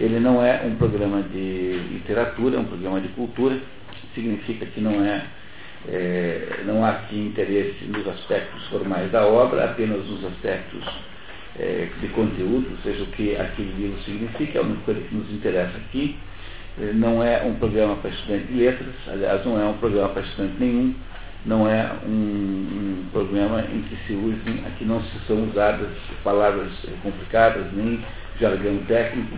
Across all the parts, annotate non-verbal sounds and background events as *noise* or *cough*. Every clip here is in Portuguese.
Ele não é um programa de literatura, é um programa de cultura, significa que não é, é não há aqui interesse nos aspectos formais da obra, apenas nos aspectos é, de conteúdo, seja o que aquele livro significa, é a única coisa que nos interessa aqui. É, não é um programa para estudante de letras, aliás, não é um programa para estudante nenhum, não é um, um, programa em que se usem, aqui não se são usadas palavras complicadas, nem jargão técnico,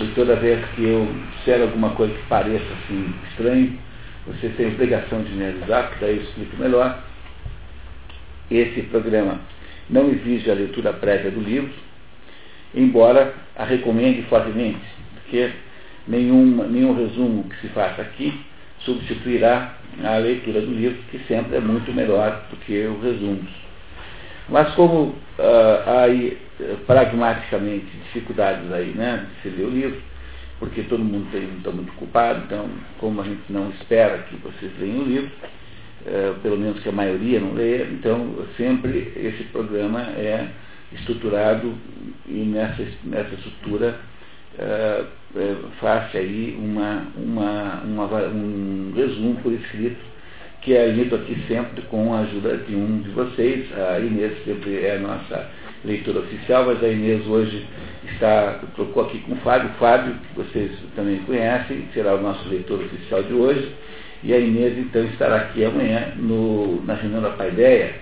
e toda vez que eu disser alguma coisa que pareça assim estranho, você tem obrigação de me avisar, porque daí eu explico melhor. Esse programa não exige a leitura prévia do livro, embora a recomende fortemente, porque nenhum, nenhum resumo que se faça aqui substituirá a leitura do livro, que sempre é muito melhor do que os resumos. Mas como há aí, pragmaticamente, dificuldades aí, né, de se ler o livro, porque todo mundo está muito ocupado, então, como a gente não espera que vocês leiam o livro, uh, pelo menos que a maioria não leia, então sempre esse programa é estruturado e nessa, nessa estrutura uh, faça aí uma, uma, uma, um resumo por escrito, que é lido aqui sempre com a ajuda de um de vocês. A Inês sempre é a nossa leitora oficial, mas a Inês hoje está, trocou aqui com o Fábio. Fábio, que vocês também conhecem, será o nosso leitor oficial de hoje. E a Inês, então, estará aqui amanhã no, na reunião da Paideia.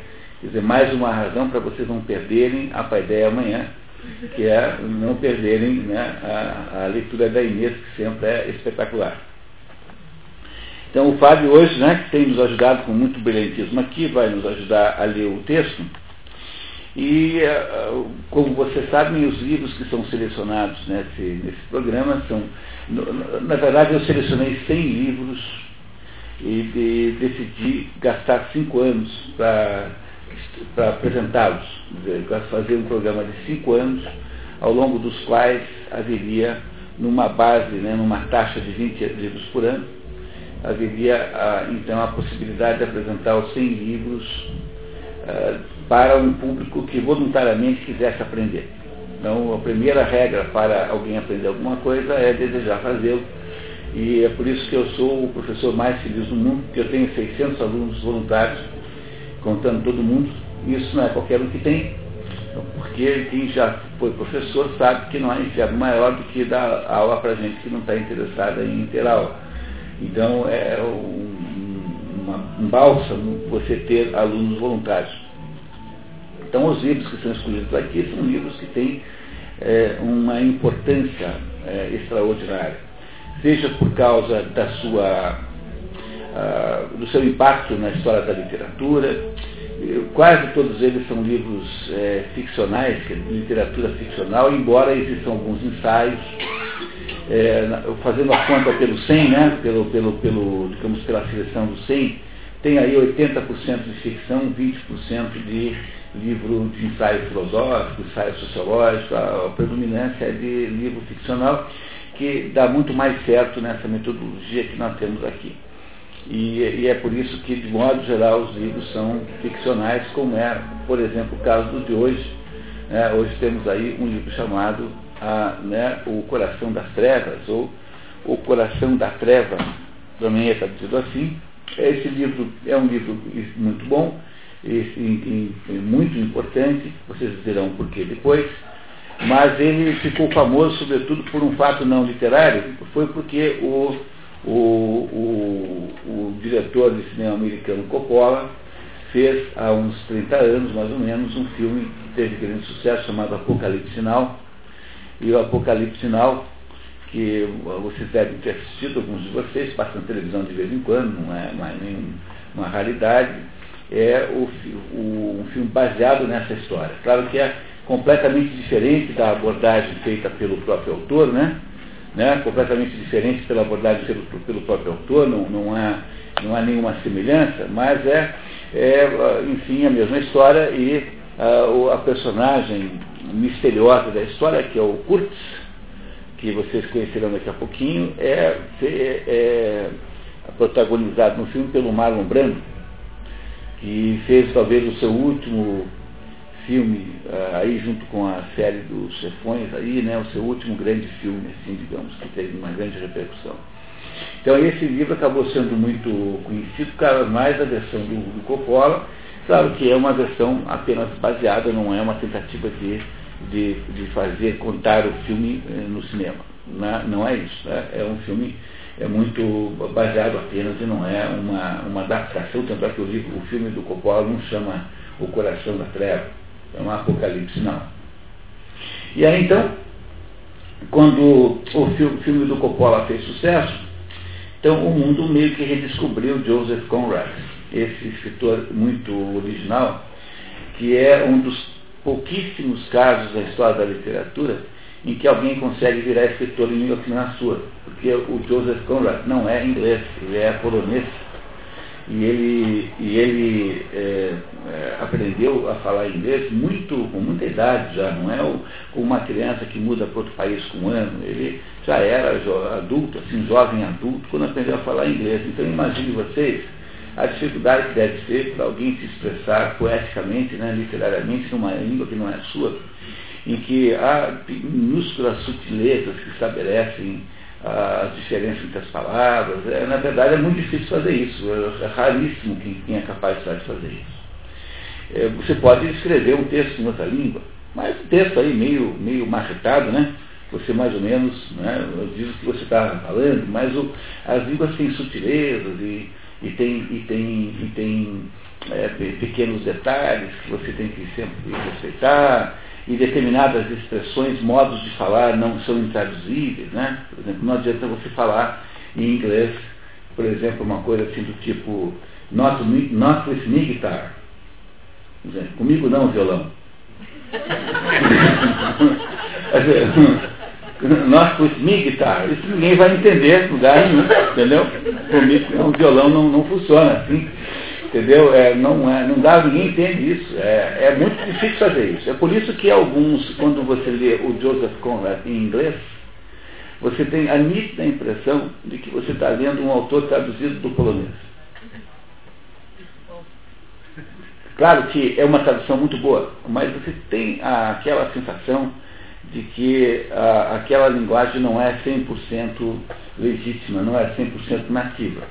Quer dizer, mais uma razão para vocês não perderem a Paideia amanhã, que é não perderem né, a, a, leitura da Inês, que sempre é espetacular. Então o Fábio hoje, né, que tem nos ajudado com muito brilhantismo aqui, vai nos ajudar a ler o texto. E, eh, como vocês sabem, os livros que são selecionados nesse, nesse programa são. Na verdade, eu selecionei 100 livros e de, decidi gastar cinco anos para apresentá-los, fazer um programa de cinco anos, ao longo dos quais haveria, numa base, né, numa taxa de 20 livros por ano, haveria a, então a possibilidade de apresentar os 100 livros uh, para um público que voluntariamente quisesse aprender. Então, a primeira regra para alguém aprender alguma coisa é desejar fazê-lo. E é por isso que eu sou o professor mais feliz do mundo, porque eu tenho 600 alunos voluntários contando todo mundo. Isso não é qualquer um que tem, porque quem já foi professor sabe que não há inferno maior do que dar aula para gente que não está interessada em ter aula. Então é um, uma, um bálsamo você ter alunos voluntários. Então os livros que são escolhidos aqui são livros que têm é, uma importância é, extraordinária, seja por causa da sua uh, do seu impacto na história da literatura. Quase todos eles são livros é, ficcionais, é literatura ficcional, embora existam alguns ensaios, é, fazendo a conta pelo 100, né, pelo, pelo, pelo, digamos, pela seleção do 100, tem aí 80% de ficção, 20% de livro de ensaio filosófico, ensaio sociológico, a, a predominância é de livro ficcional, que dá muito mais certo nessa metodologia que nós temos aqui. E, e, é por isso que, de modo geral, os livros são ficcionais, como é, por exemplo, o caso do de hoje. Né? Hoje temos aí um livro chamado a, né, O Coração das Trevas, ou O Coração da Treva, também é traduzido assim. Esse livro é um livro muito bom, e, e, muito importante, vocês dirão por que depois, mas ele ficou famoso, sobretudo, por um fato não literário, foi porque o o, o, o diretor de cinema americano Coppola fez há uns 30 anos, mais ou menos, um filme que teve grande sucesso chamado Apocalipse Sinal. E o Apocalipse Sinal, que vocês devem ter assistido, alguns de vocês, passa na televisão de vez em quando, não é mais nenhuma raridade, é o, o, um filme baseado nessa história. Claro que é completamente diferente da abordagem feita pelo próprio autor, né? né, completamente diferente pela abordagem pelo, pelo próprio autor, não, não, há, não há nenhuma semelhança, mas é, é enfim, a mesma história e a, a personagem misteriosa da história, que é o Kurtz, que vocês conhecerão daqui a pouquinho, é, é, é protagonizado no filme pelo Marlon Brando, que fez talvez o seu último filme, uh, aí junto com a série dos Chefões, aí, né, o seu último grande filme, assim, digamos, que teve uma grande repercussão. Então esse livro acabou sendo muito conhecido, cada mais a versão do, do Coppola, claro que é uma versão apenas baseada, não é uma tentativa de, de, de fazer, contar o filme eh, no cinema. Não é, não é isso, né? é um filme é muito baseado apenas e não é uma, uma adaptação, tanto é que o, livro, o filme do Coppola não chama O Coração da Treva, é um apocalipse, não. E aí então, quando o filme do Coppola fez sucesso, então o mundo meio que redescobriu Joseph Conrad, esse escritor muito original, que é um dos pouquíssimos casos da história da literatura em que alguém consegue virar escritor em língua é sua. Porque o Joseph Conrad não é inglês, ele é polonês. E ele, e ele é, é, aprendeu a falar inglês muito, com muita idade já, não é o, como uma criança que muda para outro país com um ano. Ele já era adulto, assim, jovem adulto, quando aprendeu a falar inglês. Então imagine vocês a dificuldade que deve ser para alguém se expressar poeticamente, né, literariamente, numa língua que não é sua em que há minúsculas sutilezas que estabelecem as diferenças entre as palavras. É, na verdade, é muito difícil fazer isso. É, é raríssimo quem, quem é capaz de fazer isso. É, você pode escrever um texto em outra língua, mas um texto aí meio, meio marretado, né? Você mais ou menos né, diz o que você está falando, mas o, as línguas têm sutilezas e, e tem, e tem, e tem é, pequenos detalhes que você tem que sempre respeitar e determinadas expressões, modos de falar não são intraduzíveis, né? Por exemplo, não adianta você falar em inglês, por exemplo, uma coisa assim do tipo not, not with me guitar. Comigo não, violão. *laughs* not with me guitar. Isso ninguém vai entender lugar nenhum, entendeu? Comigo, um violão não, não funciona assim. Entendeu? É, não, é, não dá, ninguém entende isso. É, é muito difícil fazer isso. É por isso que alguns, quando você lê o Joseph Conrad em inglês, você tem a nítida impressão de que você está lendo um autor traduzido do polonês. Claro que é uma tradução muito boa, mas você tem aquela sensação de que a, aquela linguagem não é 100% legítima, não é 100% nativa.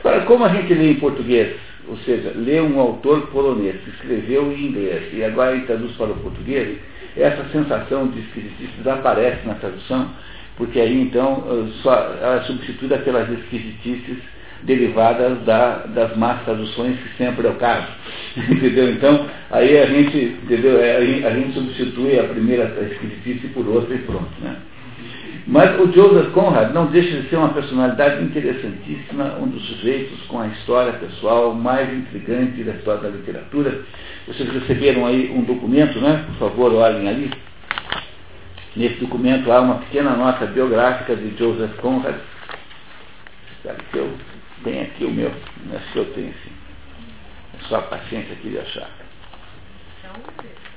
Agora, como a gente lê em português ou seja, lê um autor polonês que escreveu em inglês e agora ele traduz para o português, essa sensação de esquisitice desaparece na tradução, porque aí então só, ela é substitui aquelas esquisitices derivadas da, das más traduções, que sempre é o caso. *laughs* entendeu? Então, aí a gente, entendeu? É, a gente substitui a primeira esquisitice por outra e pronto. Né? Mas o Joseph Conrad não deixa de ser uma personalidade interessantíssima, um dos sujeitos com a história pessoal mais intrigante da história da literatura. Vocês receberam aí um documento, né? Por favor, olhem ali. Nesse documento há uma pequena nota biográfica de Joseph Conrad. Espero que eu tenha aqui o meu. Acho que eu tenho sim. É só a paciência aqui de achar.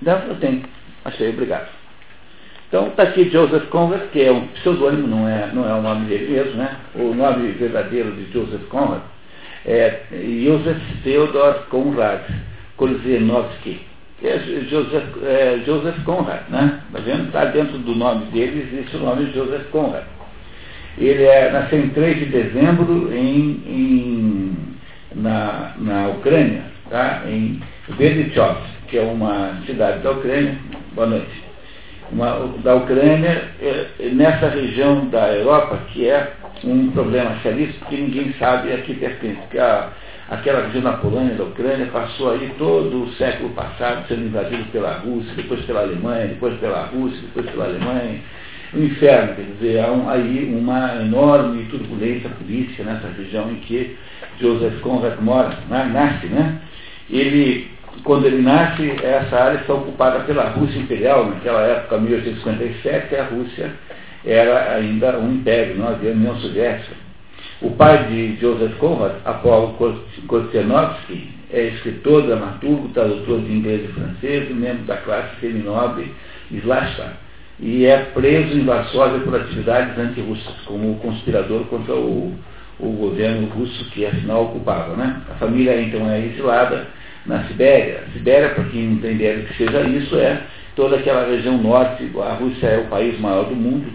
Não, eu tenho. Achei, obrigado. Então está aqui Joseph Conrad, que é um pseudônimo, não é, não é o nome dele mesmo, né? O nome verdadeiro de Joseph Conrad é Joseph Theodor Conrad Kolzenowski, que é Joseph, é Joseph Conrad, né? Está vendo? Está dentro do nome dele, existe o nome Joseph Conrad. Ele é, nasceu em 3 de dezembro em, em na, na Ucrânia, tá? em Berdichov, que é uma cidade da Ucrânia. Boa noite uma, da Ucrânia é, nessa região da Europa que é um problema seríssimo que ninguém sabe a que pertence. Porque a, aquela região da Polônia, da Ucrânia, passou aí todo o século passado sendo invadido pela Rússia, depois pela Alemanha, depois pela Rússia, depois pela Alemanha. Um inferno, quer dizer, há um, aí uma enorme turbulência política nessa região em que Joseph Conrad mora, né, nasce, né? Ele quando ele nasce, essa área está ocupada pela Rússia Imperial, naquela época, 1857, a Rússia era ainda um império, não havia União Soviética. O pai de Joseph Conrad, Apolo Kostenovsky, é escritor, dramaturgo, tradutor de inglês e francês e membro da classe seminobre Slashta. E é preso em Varsóvia por atividades antirrussas, como conspirador contra o, o governo russo que afinal ocupava. Né? A família então é exilada na Sibéria. A Sibéria, para quem não tem ideia do que seja isso, é toda aquela região norte. A Rússia é o país maior do mundo.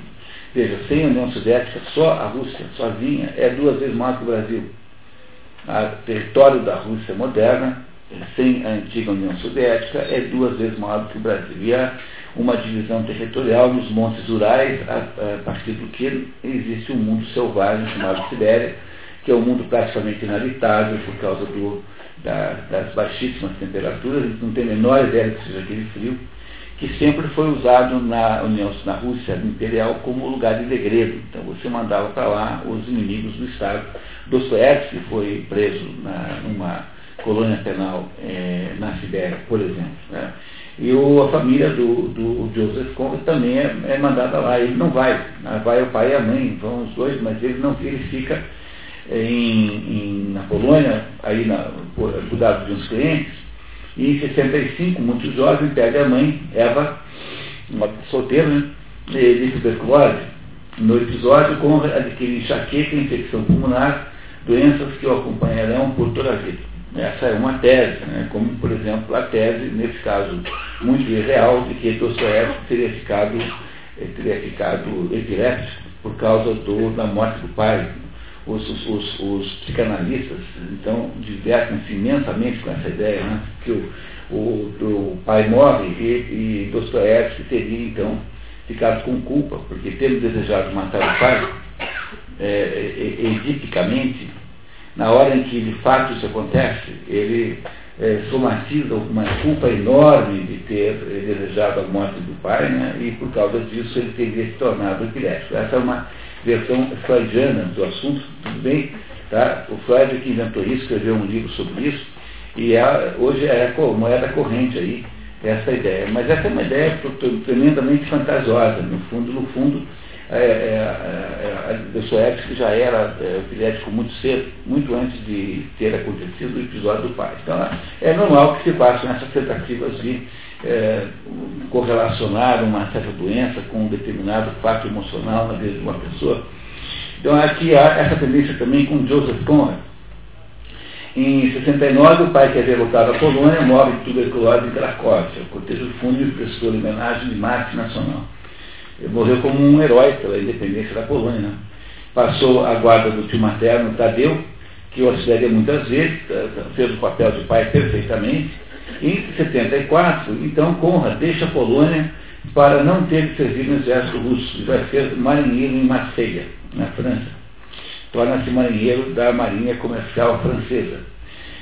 Veja, sem a União Soviética, só a Rússia, sozinha, é duas vezes maior que o Brasil. O território da Rússia moderna, sem a antiga União Soviética, é duas vezes maior do que o Brasil. E há uma divisão territorial nos montes Urais, a, a partir do que existe um mundo selvagem chamado Sibéria, que é um mundo praticamente inabitável por causa do, da, das baixíssimas temperaturas, não tem a menor ideia que seja aquele frio, que sempre foi usado na União, na Rússia Imperial como lugar de degredo. Então você mandava para lá os inimigos do Estado. Dostoevsky foi preso na, numa colônia penal é, na Sibéria, por exemplo. Né? E o, a família do, do Joseph Conrad também é, é, mandada lá. Ele não vai. Vai o pai e a mãe, vão os dois, mas ele não ele fica em, em, na Polônia, aí na, cuidado de uns clientes, e em 65, muito jovem, pega a mãe, Eva, uma solteira, né? de tuberculose. No episódio, com adquirir enxaqueca, infecção pulmonar, doenças que o acompanharão por toda a vida. Essa é uma tese, né? como, por exemplo, a tese, nesse caso muito irreal, de que Dostoiévski teria ficado, teria ficado epiléptico por causa do, da morte do pai os, os, os, psicanalistas, então, divertem-se imensamente com essa ideia, né, que o, o, o pai morre e, e Dostoiévski teria, então, ficado com culpa, porque tendo desejado matar o pai, é, é, edipicamente, na hora em que de fato isso acontece, ele é, somatiza uma culpa enorme de ter é, desejado a morte do pai, né, e por causa disso ele teria se tornado epilético. Essa é uma versão freudiana do assunto, tudo bem? Tá? O Freud que inventou isso, escreveu um livro sobre isso, e é, hoje é moeda corrente aí essa ideia. Mas essa é uma ideia tremendamente fantasiosa. No fundo, no fundo, é, é, é, a Dostoevsky já era é, muito cedo, muito antes de ter acontecido o episódio do pai. Então é normal que se façam essas tentativas de é, correlacionar uma certa doença com um determinado fato emocional na vida de uma pessoa. Então aqui há essa tendência também com Joseph Conrad. Em 69, o pai que havia voltado à Polônia morre de tuberculose em Cracóvia. O cortejo fúnebre prestou homenagem de Marte Nacional. Morreu como um herói pela independência da Polônia. Né? Passou a guarda do tio materno, Tadeu, que o auxiliaria muitas vezes, fez o papel de pai perfeitamente, em 74, então, Conrad deixa a Polônia para não ter que servir no exército russo e vai ser marinheiro em Marselha, na França. Torna-se marinheiro da Marinha Comercial Francesa.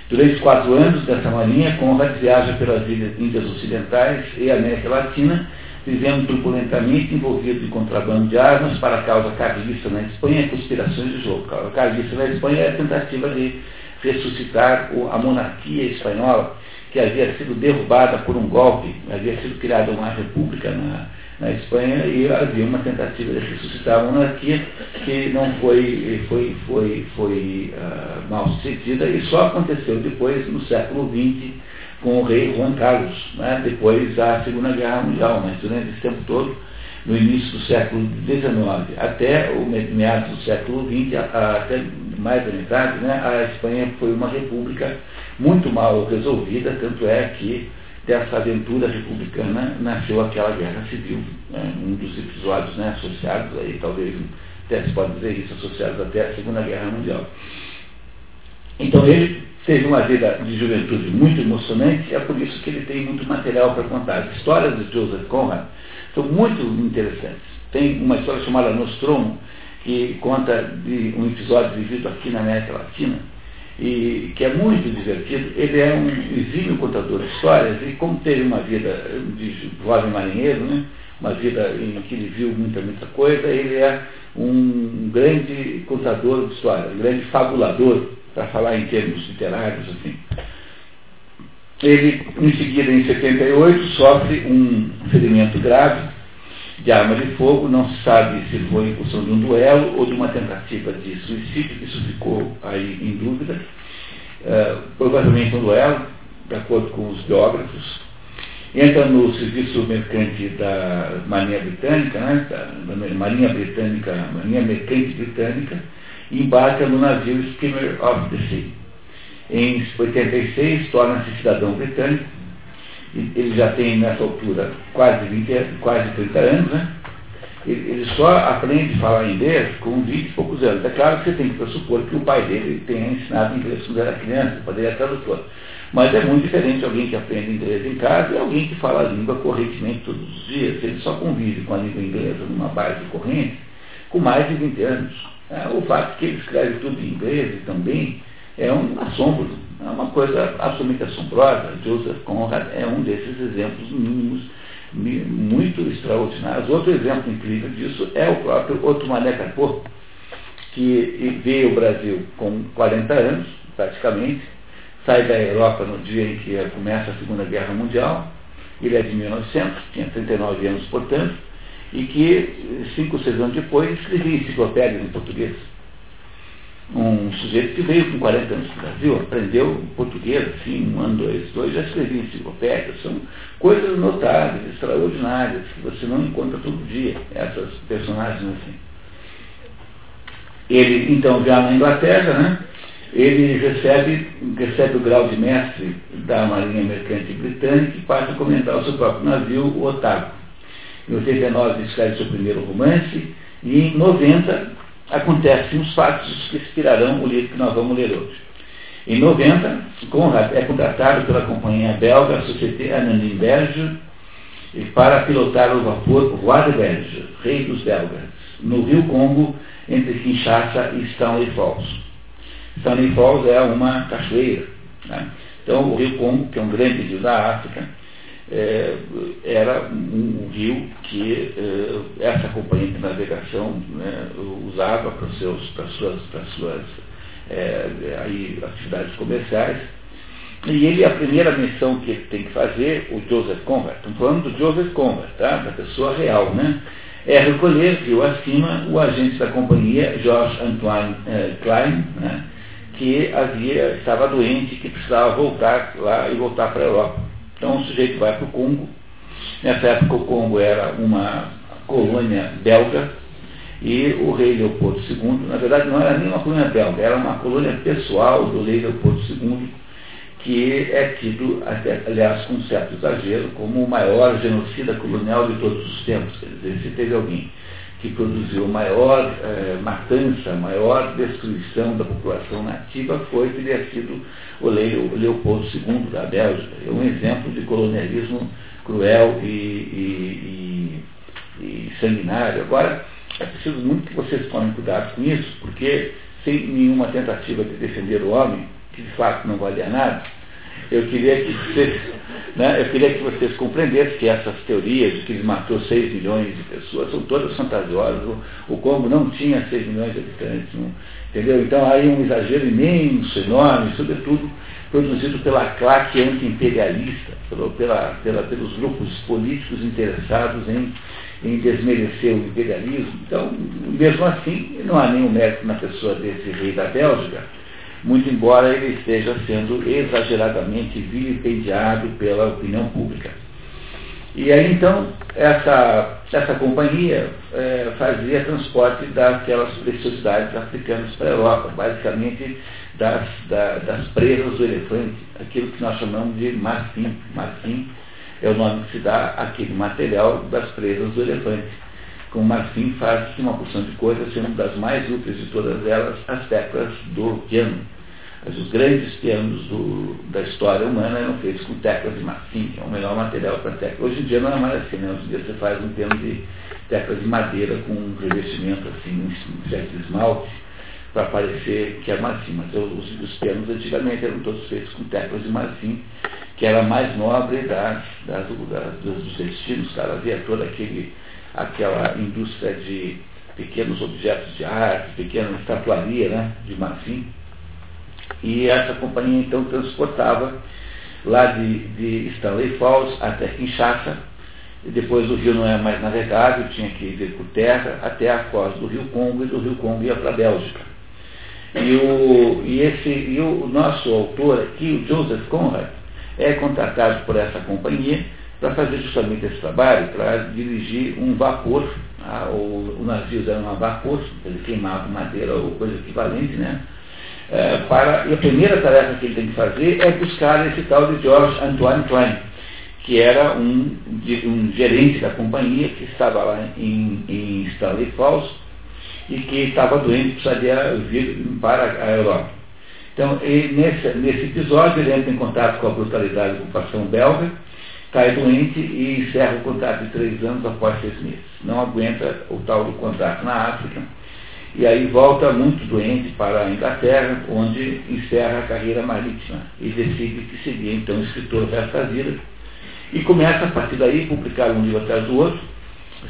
Durante quatro anos dessa marinha, Conrad viaja pelas Índias Ocidentais e América Latina, vivendo turbulentamente envolvido em contrabando de armas para a causa carlista na Espanha e conspirações de jogo. A carlista na Espanha é a tentativa de ressuscitar a monarquia espanhola que havia sido derrubada por um golpe, havia sido criada uma república na, na Espanha e havia uma tentativa de ressuscitar a monarquia que não foi, foi, foi, foi uh, mal sucedida e só aconteceu depois, no século XX, com o rei Juan Carlos, né, depois da Segunda Guerra Mundial, mas durante esse tempo todo, no início do século XIX até o meados do século XX, até mais da metade, né, a Espanha foi uma república muito mal resolvida, tanto é que dessa aventura republicana nasceu aquela guerra civil, né, um dos episódios né, associados aí, talvez até se pode dizer isso, associados até a Segunda Guerra Mundial. Então ele teve uma vida de juventude muito emocionante, é por isso que ele tem muito material para contar. As histórias de Joseph Conrad são muito interessantes. Tem uma história chamada Nostromo, que conta de um episódio vivido aqui na América Latina, e que é muito divertido. Ele é um exímio contador de histórias e como teve uma vida de jovem marinheiro, né, uma vida em que ele viu muita, muita coisa, ele é um grande contador de histórias, um grande fabulador, para falar em termos literários, assim. Ele, em seguida, em 78, sofre um ferimento grave de arma de fogo, não se sabe se foi em função de um duelo ou de uma tentativa de suicídio, isso ficou aí em dúvida. Uh, provavelmente um duelo, de acordo com os biógrafos. Entra no serviço mercante da Marinha Britânica, né, da, Marinha Britânica, Marinha Mercante Britânica, embarca no navio Skimmer of the Sea. Em 86, torna-se cidadão britânico. Ele já tem, nessa altura, quase, 20, quase 30 anos, né? Ele só aprende a falar inglês com 20 e poucos anos. É claro que você tem que pressupor que o pai dele tenha ensinado inglês quando era criança, poderia tradutor. Mas é muito diferente alguém que aprende inglês em casa e alguém que fala a língua correntemente todos os dias. Ele só convive com a língua inglesa numa base corrente com mais de 20 anos. É, o fato que ele escreve tudo em inglês também é um assombro, é uma coisa absolutamente assombrosa. Joseph Conrad é um desses exemplos mínimos muito extraordinários. Outro exemplo incrível disso é o próprio Otomané Capô, que veio ao Brasil com 40 anos, praticamente, sai da Europa no dia em que começa a Segunda Guerra Mundial, ele é de 1900, tinha 39 anos, portanto, e que, cinco ou seis anos depois, escrevia enciclopédias em português um sujeito que veio com 40 anos para o Brasil, aprendeu português, assim, um ano, dois, dois, já escrevia enciclopédias. São coisas notáveis, extraordinárias, que você não encontra todo dia, essas personagens assim. Ele, então, já na Inglaterra, né, ele recebe, recebe o grau de mestre da Marinha Mercante Britânica e passa a comentar o seu próprio navio, o Otago. Em 89 escreve seu primeiro romance e em 90 acontecem os fatos que inspirarão o livro que nós vamos ler hoje. Em 90, Conrad é contratado pela companhia belga Société Anonyme Belge para pilotar o vapor Waterberge, rei dos belgas, no rio Congo, entre Kinshasa e Stanley Falls. Stanley Falls é uma cachoeira. Né? Então, o rio Congo, que é um grande rio da África, é, era um, rio que é, essa companhia de navegação né, usava para, seus, para suas, para suas é, aí, atividades comerciais. E ele, a primeira missão que ele tem que fazer, o Joseph Conrad, estamos falando do Joseph Conrad, tá? da pessoa real, né? é recolher, rio acima, o agente da companhia, George Antoine eh, Klein, né? que havia, estava doente, que precisava voltar lá e voltar para a Europa. Então o sujeito vai para o Congo. Nessa época o Congo era uma colônia belga e o rei Leopoldo II, na verdade não era nem uma colônia belga, era uma colônia pessoal do rei Leopoldo II, que é tido, até, aliás, com certo exagero, como o maior genocida colonial de todos os tempos. Quer dizer, se teve alguém que produziu maior eh, matança, maior destruição da população nativa, foi teria sido o Leopoldo II da Bélgica. É um exemplo de colonialismo cruel e, e, e, e sanguinário. Agora, é preciso muito que vocês tomem cuidado com isso, porque sem nenhuma tentativa de defender o homem, que de fato não valia nada, eu queria que vocês, né, eu queria que vocês compreendessem que essas teorias de que ele matou 6 milhões de pessoas são todas fantasiosas. O, o Congo não tinha 6 milhões de habitantes, não, entendeu? Então aí um exagero imenso, enorme, sobretudo produzido pela claque anti-imperialista, pela, pela, pelos grupos políticos interessados em, em desmerecer o imperialismo. Então, mesmo assim, não há nenhum mérito na pessoa desse rei da Bélgica, muito embora ele esteja sendo exageradamente vilipendiado pela opinião pública. E aí então, essa, essa companhia é, fazia transporte daquelas preciosidades africanas para a Europa, basicamente das, da, das presas do elefante, aquilo que nós chamamos de marfim. Marfim é o nome que se dá àquele material das presas do elefante. Com marfim faz-se uma porção de coisas, sendo das mais úteis de todas elas as teclas do piano mas os grandes pianos do, da história humana eram feitos com teclas de marfim, é o melhor material para tecla. Hoje em dia não é mais assim, né? Hoje em dia você faz um piano de teclas de madeira com um revestimento assim, um certo esmalte, para parecer que é marfim. Mas os, os pianos antigamente eram todos feitos com teclas de marfim, que era a mais nobre das, das, das, dos destinos. Cara. Havia toda aquele, aquela indústria de pequenos objetos de arte, pequena estatuaria né, de marfim e essa companhia então transportava lá de, de Stanley Falls até Kinshasa, e depois o rio não era mais navegável, tinha que ir por terra até a foz do rio Congo, e do rio Congo ia para a Bélgica. E o, e, esse, e o nosso autor aqui, o Joseph Conrad, é contratado por essa companhia para fazer justamente esse trabalho, para dirigir um vapor, o, o navio era um vapor, ele queimava madeira ou coisa equivalente, né? é, para, e a primeira tarefa que ele tem que fazer é buscar esse tal de George Antoine Klein, que era um, um gerente da companhia que estava lá em, em Stanley Falls e que estava doente precisaria vir para a Europa. Então, nesse, nesse episódio, ele entra em contato com a brutalidade da ocupação belga, cai doente e encerra o contrato de três anos após seis meses. Não aguenta o tal do contrato na África e aí volta muito doente para a Inglaterra, onde encerra a carreira marítima e decide que seria então escritor o vida. E começa a partir daí publicar um livro atrás do outro,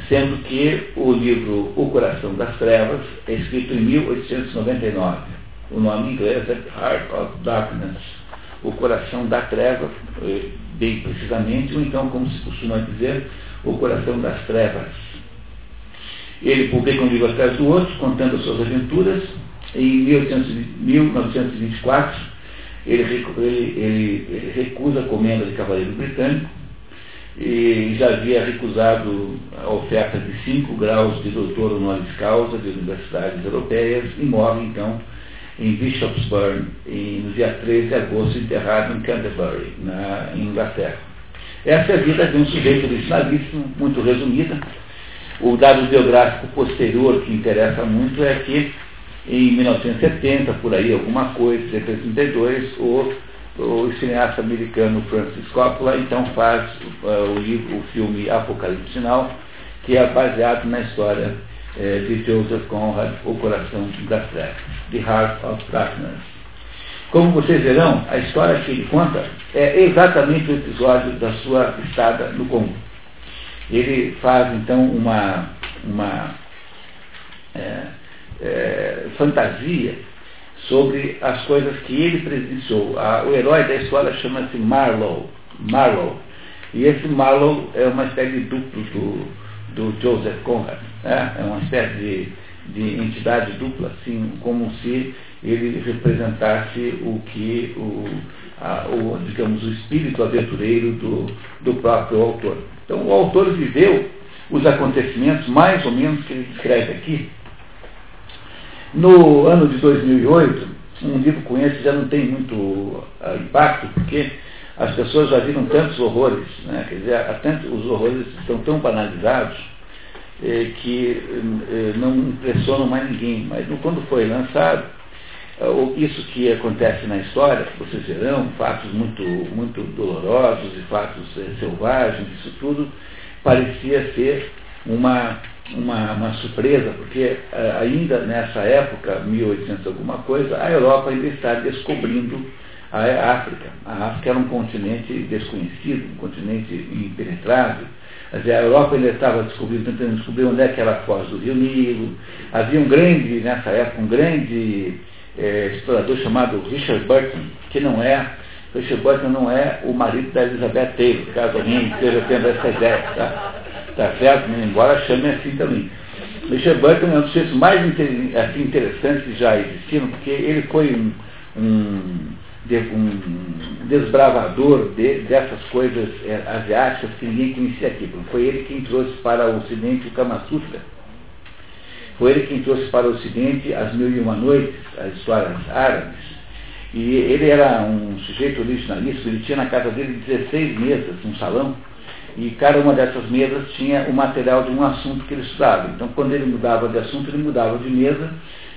sendo que o livro O Coração das Trevas é escrito em 1899. O nome em inglês é Heart of Darkness, o coração da treva, eh, bem precisamente, ou então, como se costuma dizer, o coração das trevas. Ele publica um livro atrás do outro, contando as suas aventuras. Em 1924, ele, ele, ele recusa a comenda de cavaleiro britânico e já havia recusado a oferta de 5 graus de doutor honoris causa de universidades europeias e morre, então, em Bishopsburn, no dia 13 de agosto, enterrado em Canterbury, na Inglaterra. Essa é a vida de um sujeito originalíssimo, muito resumida. O dado biográfico posterior que interessa muito é que em 1970, por aí alguma coisa, 1932, o, o cineasta americano Francis Coppola então faz uh, o, livro, o filme Apocalipse Sinal, que é baseado na história eh, de Joseph Conrad, O Coração das Trevas, The Heart of Darkness. Como vocês verão, a história que ele conta é exatamente o episódio da sua estada no Congo. Ele faz então uma, uma é, é, fantasia sobre as coisas que ele presenciou. o herói da história chama-se Marlowe. Marlowe. E esse Marlowe é uma espécie de duplo do, do Joseph Conrad. Né? É uma espécie de, de entidade dupla, assim, como se ele representasse o que o, a, o, digamos, o espírito aventureiro do, do próprio autor. Então o autor viveu os acontecimentos mais ou menos que ele descreve aqui. No ano de 2008, um livro com esse já não tem muito uh, impacto, porque as pessoas já viram tantos horrores, né? quer dizer, tanto, os horrores estão tão banalizados eh, que eh, não impressionam mais ninguém. Mas quando foi lançado, eh, isso que acontece na história, vocês verão, fatos muito, muito dolorosos e fatos eh, selvagens, isso tudo parecia ser uma, uma, uma surpresa, porque eh, ainda nessa época, 1800 alguma coisa, a Europa ainda está descobrindo a África. A África era um continente desconhecido, um continente impenetrável. Dizer, a Europa ainda estava descobrindo, tentando descobrir onde é que era a foz do Rio Nilo. Havia um grande, nessa época, um grande é, explorador chamado Richard Burton, que não é, Richard Burton não é o marido da Elizabeth Taylor, caso alguém esteja tendo essa ideia, tá? Tá certo? Embora chame assim também. Richard Burton é um dos sujeitos mais assim, interessantes que já existiram, porque ele foi um, um um desbravador de, dessas coisas é, asiáticas que ninguém conhecia aqui. Foi ele quem trouxe para o Ocidente o Kama Sutra. Foi ele quem trouxe para o Ocidente as Mil e Uma Noites, as histórias árabes. E ele era um sujeito originalista, ele tinha na casa dele 16 mesas, um salão, e cada uma dessas mesas tinha o material de um assunto que ele estudava. Então, quando ele mudava de assunto, ele mudava de mesa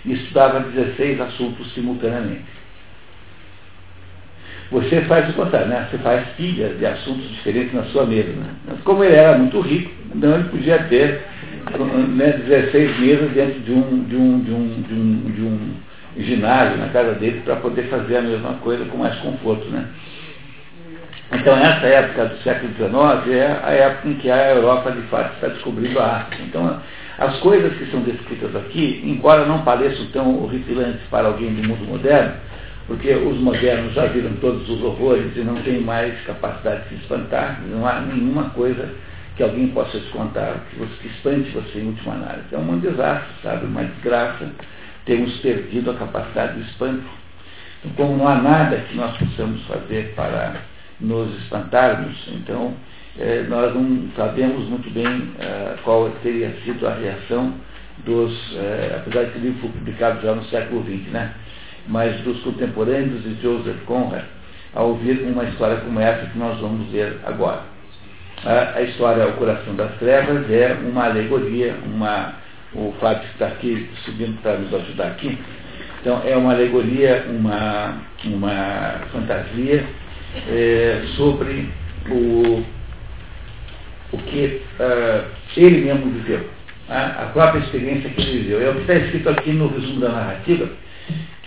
e estudava 16 assuntos simultaneamente. Você faz o contrário, né? Você faz pilhas de assuntos diferentes na sua mesa. Né? Como ele era muito rico, então ele podia ter né, 16 mesas dentro de um, de um, de um, de um, de um ginásio na casa dele para poder fazer a mesma coisa com mais conforto. Né? Então essa época do século XIX é a época em que a Europa de fato está descobrindo a África. Então as coisas que são descritas aqui, embora não pareçam tão horripilantes para alguém do mundo moderno, porque os modernos já viram todos os horrores e não têm mais capacidade de se espantar, não há nenhuma coisa que alguém possa te contar que, você, que espante você em última análise. É um desastre, sabe? Uma desgraça termos perdido a capacidade do espanto. Então, como não há nada que nós possamos fazer para nos espantarmos, então eh, nós não sabemos muito bem eh, qual teria sido a reação dos, eh, apesar de que o livro foi publicado já no século XX, né? Mas dos contemporâneos de Joseph Conrad, a ouvir uma história como essa que nós vamos ver agora. A, história O Coração das Trevas é uma alegoria, uma, o Fábio está aqui subindo para nos ajudar aqui. Então, é uma alegoria, uma, uma fantasia é, sobre o, o que uh, ele mesmo viveu, a, a própria experiência que ele viveu. É o que está escrito aqui no resumo da narrativa,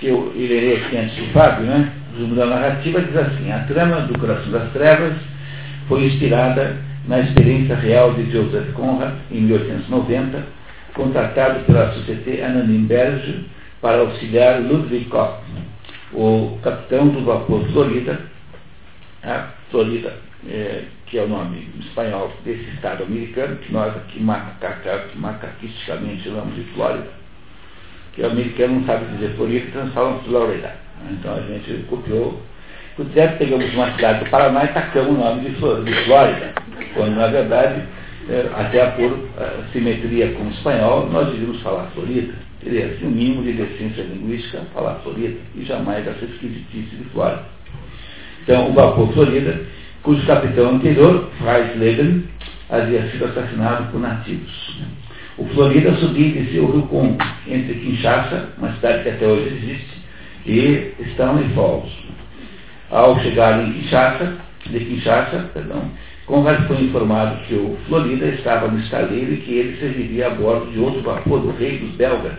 que eu lerei aqui antes do Fábio, né? Resumo da narrativa diz assim, a trama do Coração das Trevas foi inspirada na experiência real de Joseph Conrad, em 1890, contratado pela Société Anonyme para auxiliar Ludwig Koch, o capitão do vapor Florida, a Florida, é, que é o nome espanhol desse estado americano, que nós aqui macaquisticamente chamamos de Flórida, que o americano não sabe dizer eles falam Florida. Então a gente copiou Puder, pegamos uma cidade do Paraná e tacamos o nome de, Flórida, quando na verdade, é, até por uh, simetria com o espanhol, nós devíamos falar Florida. Teria assim um mínimo de decência linguística falar Florida e jamais essa esquisitice de Flórida. Então, o vapor Florida, cujo capitão anterior, Frais Leben, havia sido assassinado por nativos. O Florida subia e descia o Rio Congo, entre Kinshasa, uma cidade que até hoje existe, e Stanley Falls. Ao chegar em Kinshasa, de Kinshasa, perdão, Conrad foi informado que o Florida estava no estaleiro e que ele serviria a bordo de outro vapor do rei dos belgas.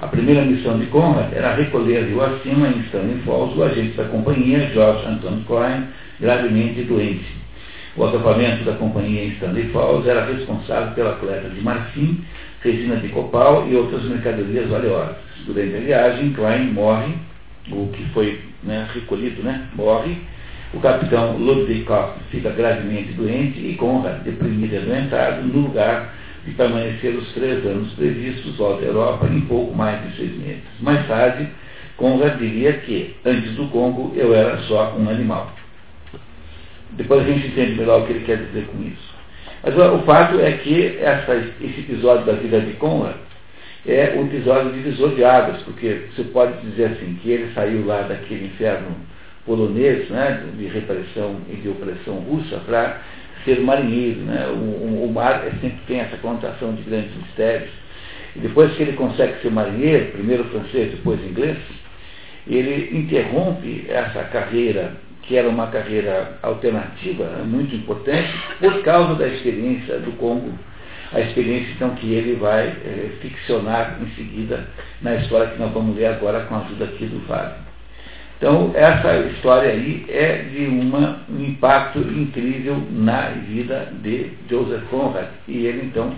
A primeira missão de Conrad era recolher rio acima em Stanley Falls o agente da companhia, George Anton Klein, gravemente doente. O acampamento da companhia em Stanley Falls era responsável pela coleta de marfim, resina de copal e outras mercadorias valiosas. Durante a viagem, Klein morre o que foi né, recolhido, né, morre. O capitão Ludwig Koch fica gravemente doente e Conrad, deprimido e adoentado, no lugar de permanecer os três anos previstos, volta à Europa em pouco mais de seis meses. Mais tarde, Conrad diria que, antes do Congo, eu era só um animal. Depois a gente entende melhor o que ele quer dizer com isso. Mas o fato é que essa, esse episódio da vida de Conrad é o episódio divisor de águas, porque você pode dizer assim, que ele saiu lá daquele inferno polonês, né, de repressão e de opressão russa, para ser marinheiro. Né? O, o, o, mar é, sempre tem essa conotação de grandes mistérios. E depois que ele consegue ser marinheiro, primeiro francês, depois inglês, ele interrompe essa carreira, que era uma carreira alternativa, muito importante, por causa da experiência do Congo a experiência então que ele vai é, ficcionar em seguida na história que nós vamos ler agora com a ajuda aqui do Fábio. Então, essa história aí é de uma, um impacto incrível na vida de Joseph Conrad. E ele, então,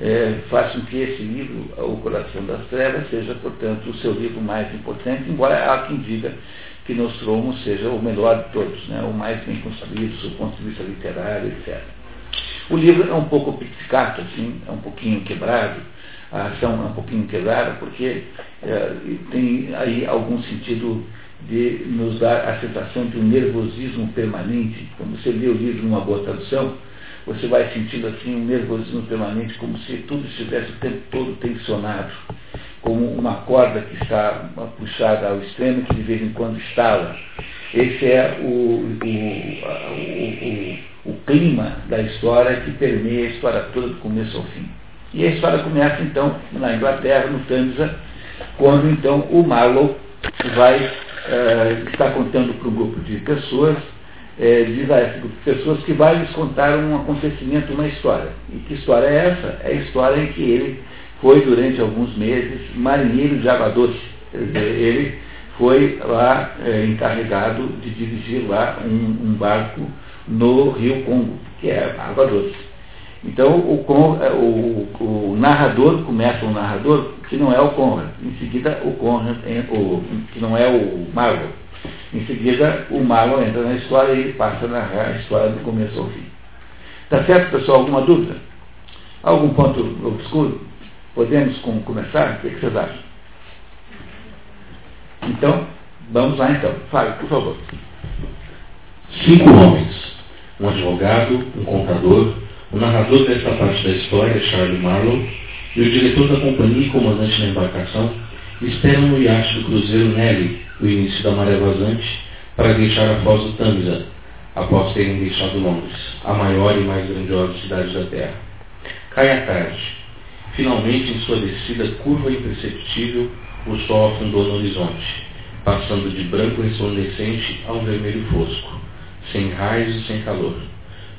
é, faz com que esse livro, O Coração das Trevas, seja, portanto, o seu livro mais importante, embora há quem diga que Nostromo seja o melhor de todos, né, o mais bem construído, do ponto de vista literário, etc. O livro é um pouco pizzicato, assim, é um pouquinho quebrado, a ação é um pouquinho quebrada, porque é, tem aí algum sentido de nos dar a sensação de um nervosismo permanente. Quando você lê o livro numa boa tradução, você vai sentindo assim um nervosismo permanente, como se tudo estivesse o tempo todo tensionado, como uma corda que está puxada ao extremo que de vez em quando estala. Esse é o, o, o, o clima da história que permeia a história toda do começo ao fim. E a história começa então na Inglaterra, no Tamisa, quando então o Marlowe vai uh, estar contando para um grupo de pessoas, uh, diz a esse grupo de pessoas que vai lhes contar um acontecimento, uma história. E que história é essa? É a história em que ele foi durante alguns meses marinheiro de água doce. Ele foi lá uh, encarregado de dirigir lá um, um barco no rio Congo, que é água doce. Então o, é, o, o, narrador começa um narrador que não é o Conrad, em seguida o Conrad, o, que não é o Marvel. Em seguida o Marvel entra na história e passa a narrar a história do começo ao fim. Tá certo, pessoal? Alguma dúvida? Algum ponto obscuro? Podemos com, começar? O que, que vocês acham? Então, vamos lá então. Fale, por favor. Cinco homens um advogado, um contador, o narrador dessa parte da história, Charlie Marlowe, e o diretor da companhia e comandante da embarcação, esperam no iate do cruzeiro Nelly, o início da maré vazante, para deixar a foz do Tamisa, após terem deixado Londres, a maior e mais grandiosa cidade da Terra. Cai a tarde. Finalmente, em sua descida curva e imperceptível, o sol afundou no horizonte, passando de branco resplandecente a um vermelho fosco, sem raios e sem calor,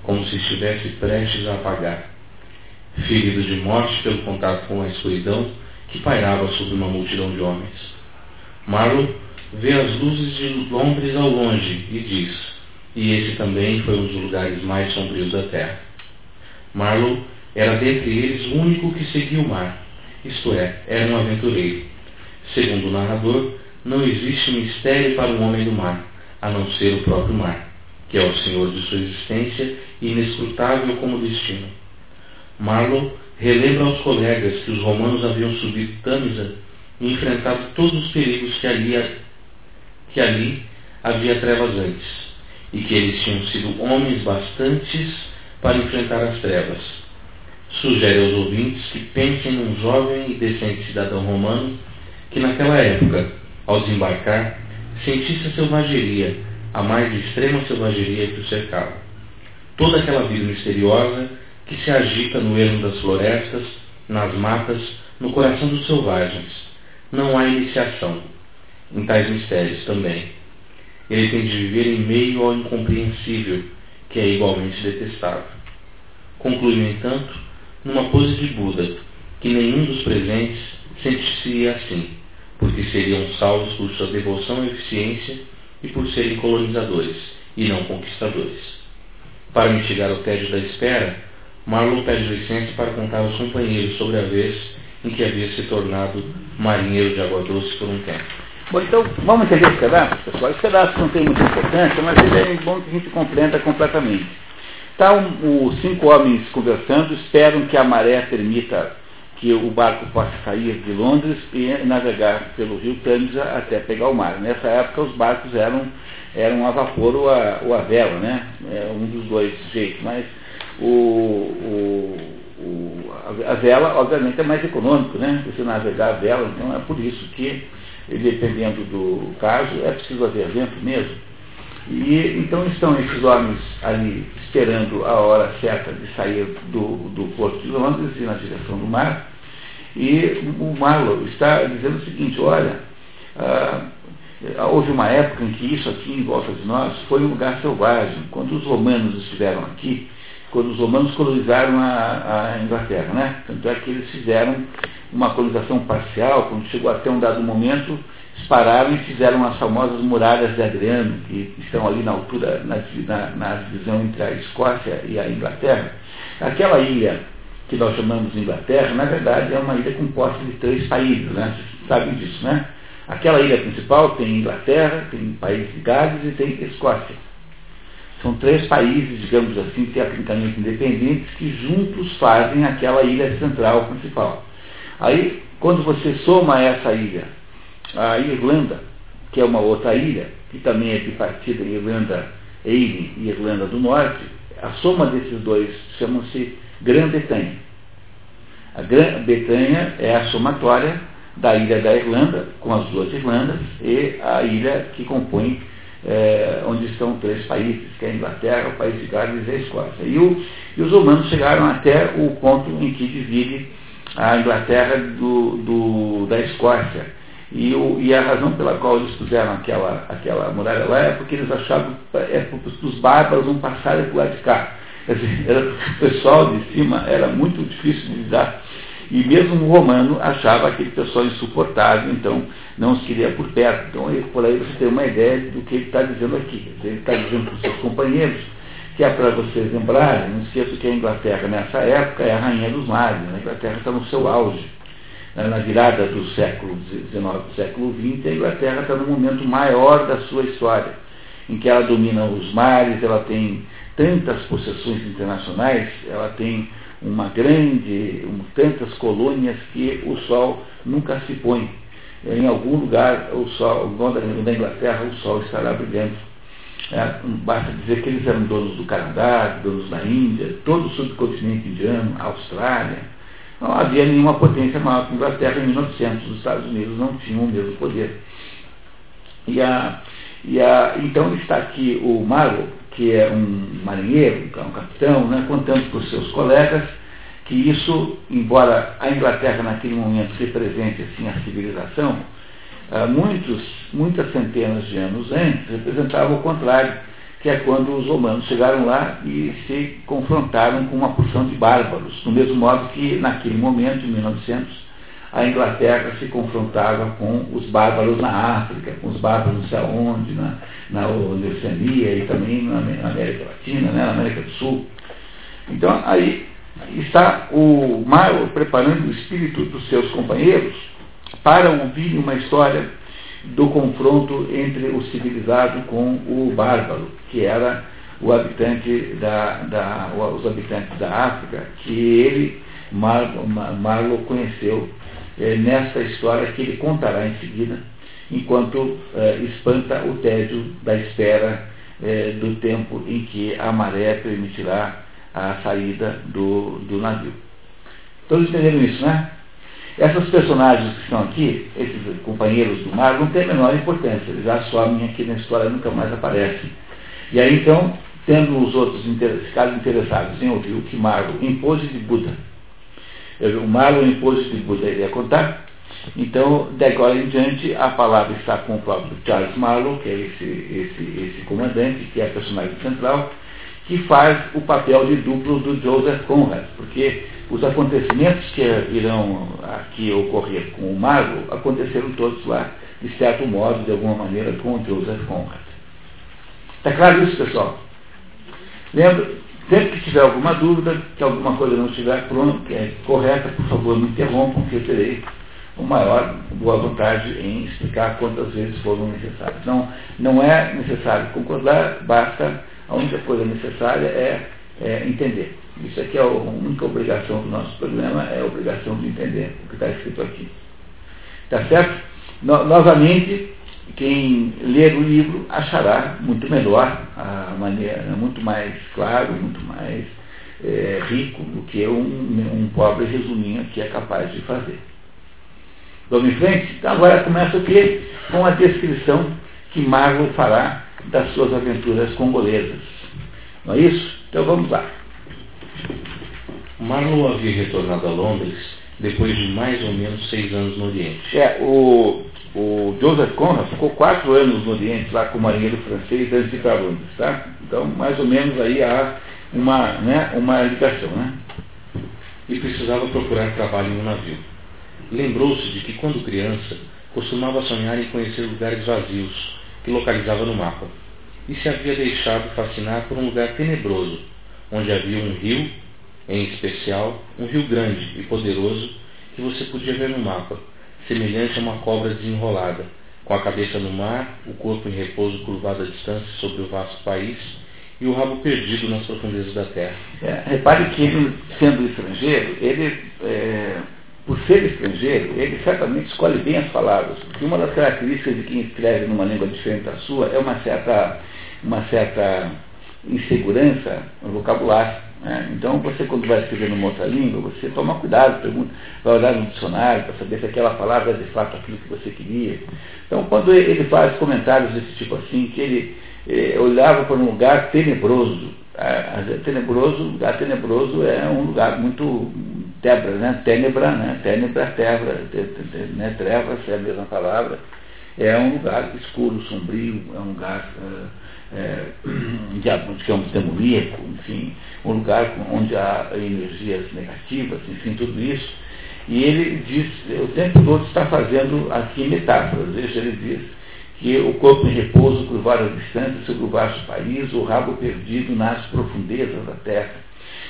como se estivesse prestes a apagar. Ferido de morte pelo contato com a escuridão que pairava sobre uma multidão de homens. Marlowe vê as luzes de Londres ao longe e diz: e esse também foi um dos lugares mais sombrios da terra. Marlowe era dentre eles o único que seguia o mar, isto é, era um aventureiro. Segundo o narrador, não existe mistério para o homem do mar, a não ser o próprio mar, que é o senhor de sua existência inescrutável como destino. Marlowe relembra aos colegas que os romanos haviam subido Tâmisa e enfrentado todos os perigos que ali, que ali havia trevas antes e que eles tinham sido homens bastantes para enfrentar as trevas. Sugere aos ouvintes que pensem num jovem e decente cidadão romano que naquela época, ao desembarcar, sentisse a selvageria, a mais extrema selvageria que o cercava. Toda aquela vida misteriosa que se agita no ermo das florestas, nas matas, no coração dos selvagens. Não há iniciação em tais mistérios também ele tem de viver em meio ao incompreensível, que é igualmente detestável. Conclui, no entanto, numa pose de Buda, que nenhum dos presentes sentiria assim, porque seriam salvos por sua devoção e eficiência e por serem colonizadores e não conquistadores. Para mitigar o tédio da espera, Marlowe pede licença para contar aos companheiros sobre a vez em que havia se tornado marinheiro de água doce por um tempo. Bom, então vamos entender esse pedaço, pessoal. Esse pedaço não tem muita importância, mas é bom que a gente compreenda completamente. Tá um, os cinco homens conversando, esperam que a maré permita que o barco possa sair de Londres e navegar pelo rio Tâmisa até pegar o mar. Nessa época os barcos eram, eram a vapor ou a, ou a vela, né? É um dos dois jeitos, mas o, o, o, a vela obviamente é mais econômico, né? Você navegar a vela, então é por isso que dependendo do caso, é preciso haver vento mesmo. E então estão esses homens ali esperando a hora certa de sair do, do porto de Londres e na direção do mar. E o Marlowe está dizendo o seguinte, olha, ah, houve uma época em que isso aqui em volta de nós foi um lugar selvagem. Quando os romanos estiveram aqui, quando os romanos colonizaram a, a Inglaterra, né? Tanto é que eles fizeram uma colonização parcial, quando chegou até um dado momento, pararam e fizeram as famosas muralhas de Adriano, que estão ali na altura, na, na, na divisão entre a Escócia e a Inglaterra. Aquela ilha que nós chamamos de Inglaterra, na verdade é uma ilha composta de três países, né? Vocês sabem disso, né? Aquela ilha principal tem Inglaterra, tem País de Gales e tem Escócia. São três países, digamos assim, tecnicamente independentes, que juntos fazem aquela ilha central principal. Aí, quando você soma essa ilha, a Irlanda, que é uma outra ilha, que também é bipartida Irlanda Eire e Irlanda do Norte, a soma desses dois chama-se Grã-Bretanha. A Grã-Bretanha é a somatória da ilha da Irlanda, com as duas Irlandas, e a ilha que compõe é, onde estão três países, que é a Inglaterra, o País de Gales e a Escócia. E, o, e, os romanos chegaram até o ponto em que divide a Inglaterra do, do da Escócia. E, o, e, a razão pela qual eles puseram aquela, aquela muralha lá é porque eles achavam é, que os bárbaros não passarem por lá de cá. Dizer, *laughs* era, o pessoal de cima era muito difícil de lidar e mesmo o romano achava aquele pessoal insuportável, então não os queria por perto. Então, por aí você tem uma ideia do que ele está dizendo aqui. Ele está dizendo para os seus companheiros que é para vocês lembrarem, não esqueça que a Inglaterra nessa época é a rainha dos mares, a Inglaterra está no seu auge. Na virada do século XIX do século XX, a Inglaterra está no momento maior da sua história, em que ela domina os mares, ela tem tantas possessões internacionais, ela tem uma grande, um, tantas colônias que o sol nunca se põe. Em algum lugar, o sol, na Inglaterra, o sol estará brilhando. É, basta dizer que eles eram donos do Canadá, donos da Índia, todo o subcontinente indiano, Austrália. Não havia nenhuma potência maior que a Inglaterra em 1900. Os Estados Unidos não tinham o mesmo poder. E a, e a, então está aqui o Marlowe, que é um marinheiro, um capitão, né, contando para os seus colegas que isso, embora a Inglaterra naquele momento represente assim, a civilização, ah, muitos, muitas centenas de anos antes representava o contrário, que é quando os romanos chegaram lá e se confrontaram com uma porção de bárbaros, do mesmo modo que naquele momento, em 1900, a Inglaterra se confrontava com os bárbaros na África, com os bárbaros não sei aonde, na, na Oceania e também na, América Latina, né, na América do Sul. Então aí está o Maio preparando o espírito dos seus companheiros para ouvir uma história do confronto entre o civilizado com o bárbaro, que era o habitante da, da, os habitantes da África, que ele, Marlowe, conheceu é, nesta história que ele contará em seguida, enquanto é, espanta o tédio da espera é, do tempo em que a maré permitirá a saída do, do navio. Todos entenderam isso, né? Essas personagens que estão aqui, esses companheiros do mar, não têm a menor importância, eles já somem aqui na história nunca mais aparecem. E aí então, tendo os outros ficado interessados em ouvir o que Marlon impôs de Buda, o Marlon impôs de Buda ele ia contar, então, de agora em diante, a palavra está com o próprio Charles Marlowe, que é esse, esse, esse comandante, que é a personagem central, que faz o papel de duplo do Joseph Conrad, porque os acontecimentos que irão aqui ocorrer com o Mago aconteceram todos lá, de certo modo, de alguma maneira, com o Joseph Conrad. Está claro isso, pessoal? Lembra, sempre que tiver alguma dúvida, que alguma coisa não estiver pronta, é correta, por favor, me interrompam, que eu terei o maior boa vontade em explicar quantas vezes foram necessárias. Não, não é necessário concordar, basta a única coisa necessária é, é entender. Isso aqui é a única obrigação do nosso programa, é a obrigação de entender o que está escrito aqui. Tá certo? No, novamente, quem ler o livro achará muito melhor a maneira, muito mais claro, muito mais é, rico do que um, um pobre resuminho que é capaz de fazer. Vamos em frente? Então agora começa o quê? Com a descrição que Marvel fará das suas aventuras congolesas. Não é isso? Então vamos lá. Marlowe havia retornado a Londres depois de mais ou menos seis anos no Oriente. É, o, o Joseph Conrad ficou quatro anos no Oriente, lá com o marinheiro francês, antes de ir para Londres, tá? Então, mais ou menos aí há uma, né, uma ligação, né? E precisava procurar trabalho em um navio. Lembrou-se de que, quando criança, costumava sonhar em conhecer lugares vazios, que localizava no mapa, e se havia deixado fascinar por um lugar tenebroso, onde havia um rio, em especial um rio grande e poderoso que você podia ver no mapa, semelhante a uma cobra desenrolada, com a cabeça no mar, o corpo em repouso curvado à distância sobre o vasto país e o rabo perdido nas profundezas da terra. É, repare que sendo estrangeiro, ele é por ser estrangeiro, ele certamente escolhe bem as palavras, porque uma das características de quem escreve numa língua diferente da sua é uma certa, uma certa insegurança no vocabulário. Né? Então, você, quando vai escrever numa outra língua, você toma cuidado, pergunta, vai olhar no dicionário para saber se aquela palavra é de fato aquilo que você queria. Então, quando ele faz comentários desse tipo assim, que ele eh, olhava para um lugar tenebroso, a, tenebroso, lugar tenebroso é um lugar muito tebra, né? Tênebra, né? Tênebra, tebra, te, te, né? trevas é a mesma palavra. É um lugar escuro, sombrio, é um lugar é, é, digamos, demoníaco, enfim, um lugar onde há energias negativas, enfim, tudo isso. E ele diz, o tempo todo está fazendo aqui metáforas. Veja, ele diz que o corpo em repouso por várias distâncias sobre o vasto país, o rabo perdido nas profundezas da terra.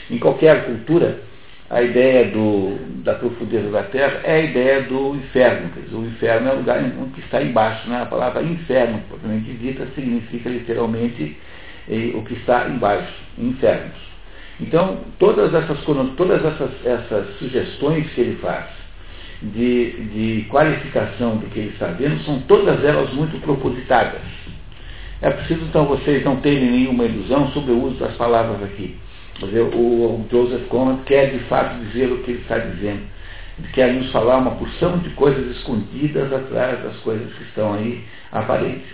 Em qualquer cultura, a ideia do, da profundeza da terra é a ideia do inferno. Dizer, o inferno é o lugar que está embaixo. Né? A palavra inferno, propriamente dita, significa literalmente eh, o que está embaixo, infernos. Então, todas essas, todas essas, essas sugestões que ele faz de, de qualificação do que ele está vendo são todas elas muito propositadas. É preciso, então, vocês não terem nenhuma ilusão sobre o uso das palavras aqui Dizer, o, Joseph Conrad quer de fato dizer o que ele está dizendo. Ele quer nos falar uma porção de coisas escondidas atrás das coisas que estão aí aparentes.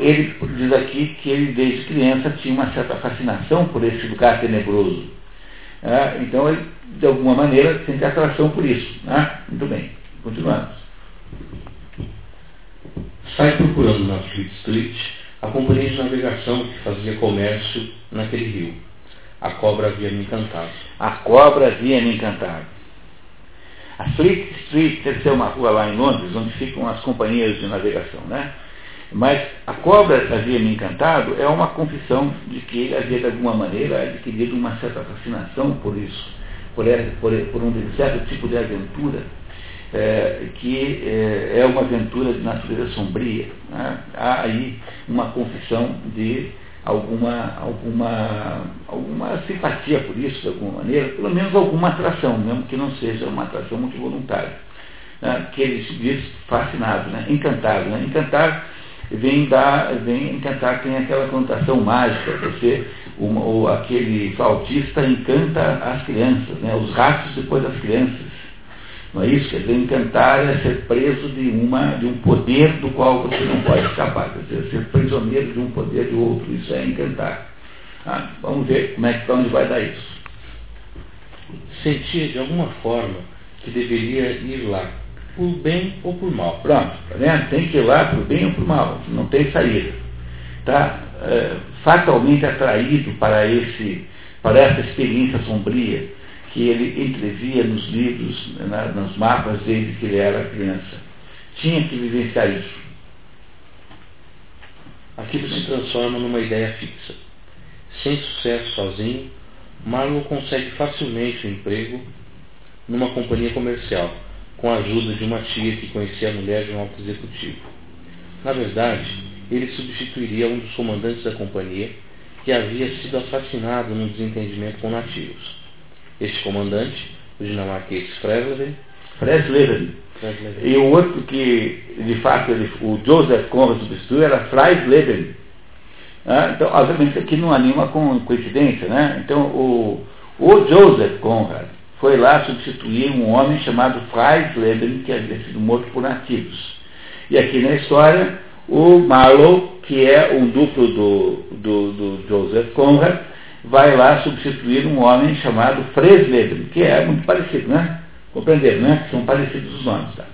Ele diz aqui que ele, desde criança, tinha uma certa fascinação por esse lugar tenebroso. É, então, ele, de alguma maneira, sente atração por isso. Né? Muito bem, continuamos. Sai procurando na Fleet Street a companhia de navegação que fazia comércio naquele rio. A cobra havia me encantado. A cobra havia me encantado. A Fleet Street deve ser uma rua lá em Londres, onde ficam as companhias de navegação, né? Mas a cobra havia me encantado é uma confissão de que ele havia de alguma maneira adquirido uma certa fascinação por isso, por, por, por um certo tipo de aventura, é, que é, é, uma aventura de natureza sombria. Né? Há aí uma confissão de alguma, alguma, alguma simpatia por isso, de alguma maneira, pelo menos alguma atração, mesmo que não seja uma atração muito voluntária. Né? Que ele se diz fascinado, né? encantado. Né? Encantar vem, dar, vem encantar, tem aquela conotação mágica, você, uma, o, aquele flautista encanta as crianças, né, os ratos depois das crianças. Não é isso? Quer dizer, encantar é ser preso de, uma, de um poder do qual você não pode escapar, quer dizer, ser prisioneiro de um poder de outro, isso é encantar. Ah, vamos ver como é que, onde vai dar isso. Sentia de alguma forma que deveria ir lá, por bem ou por mal. Pronto, tá vendo? Tem que ir lá por bem ou por mal, não tem saída. Está é, fatalmente atraído para, esse, para essa experiência sombria que ele entrevia nos livros, na, nos mapas desde que ele era criança. Tinha que vivenciar isso. Aquilo se transforma numa ideia fixa. Sem sucesso sozinho, Marlowe consegue facilmente um emprego numa companhia comercial com a ajuda de uma tia que conhecia a mulher de um alto executivo. Na verdade, ele substituiria um dos comandantes da companhia que havia sido assassinado num desentendimento com nativos. Este comandante, o dinamarquês Fresleben, Fresleben. E o outro que, de fato, ele, o Joseph Conrad substituiu era Freisleben. Ah, então, obviamente, aqui não há nenhuma coincidência, né? Então, o, o Joseph Conrad foi lá substituir um homem chamado Freisleben, que havia sido morto por nativos. E aqui na história, o Marlowe, que é um duplo do, do, do Joseph Conrad, vai lá substituir um homem chamado Fresleben, que é muito parecido, né? Compreenderam, né? São parecidos os nomes, tá?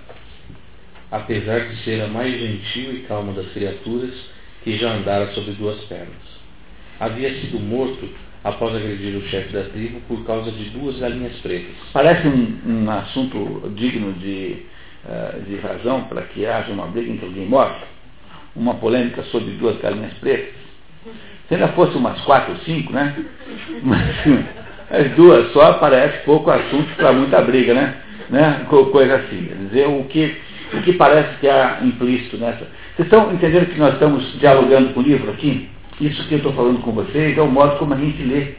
Apesar de ser a mais gentil e calma das criaturas que já andara sobre duas pernas. Havia sido morto após agredir o chefe da tribo por causa de duas galinhas pretas. Parece um, um assunto digno de, uh, de razão para que haja uma briga entre alguém morto, uma polêmica sobre duas galinhas pretas. Se ainda fosse umas quatro ou cinco, né? Mas as duas só parece pouco assunto para muita briga, né? né? Coisa assim. Quer dizer, o que, o que parece que há implícito nessa. Vocês estão entendendo que nós estamos dialogando com o livro aqui? Isso que eu estou falando com vocês é o modo como a gente lê.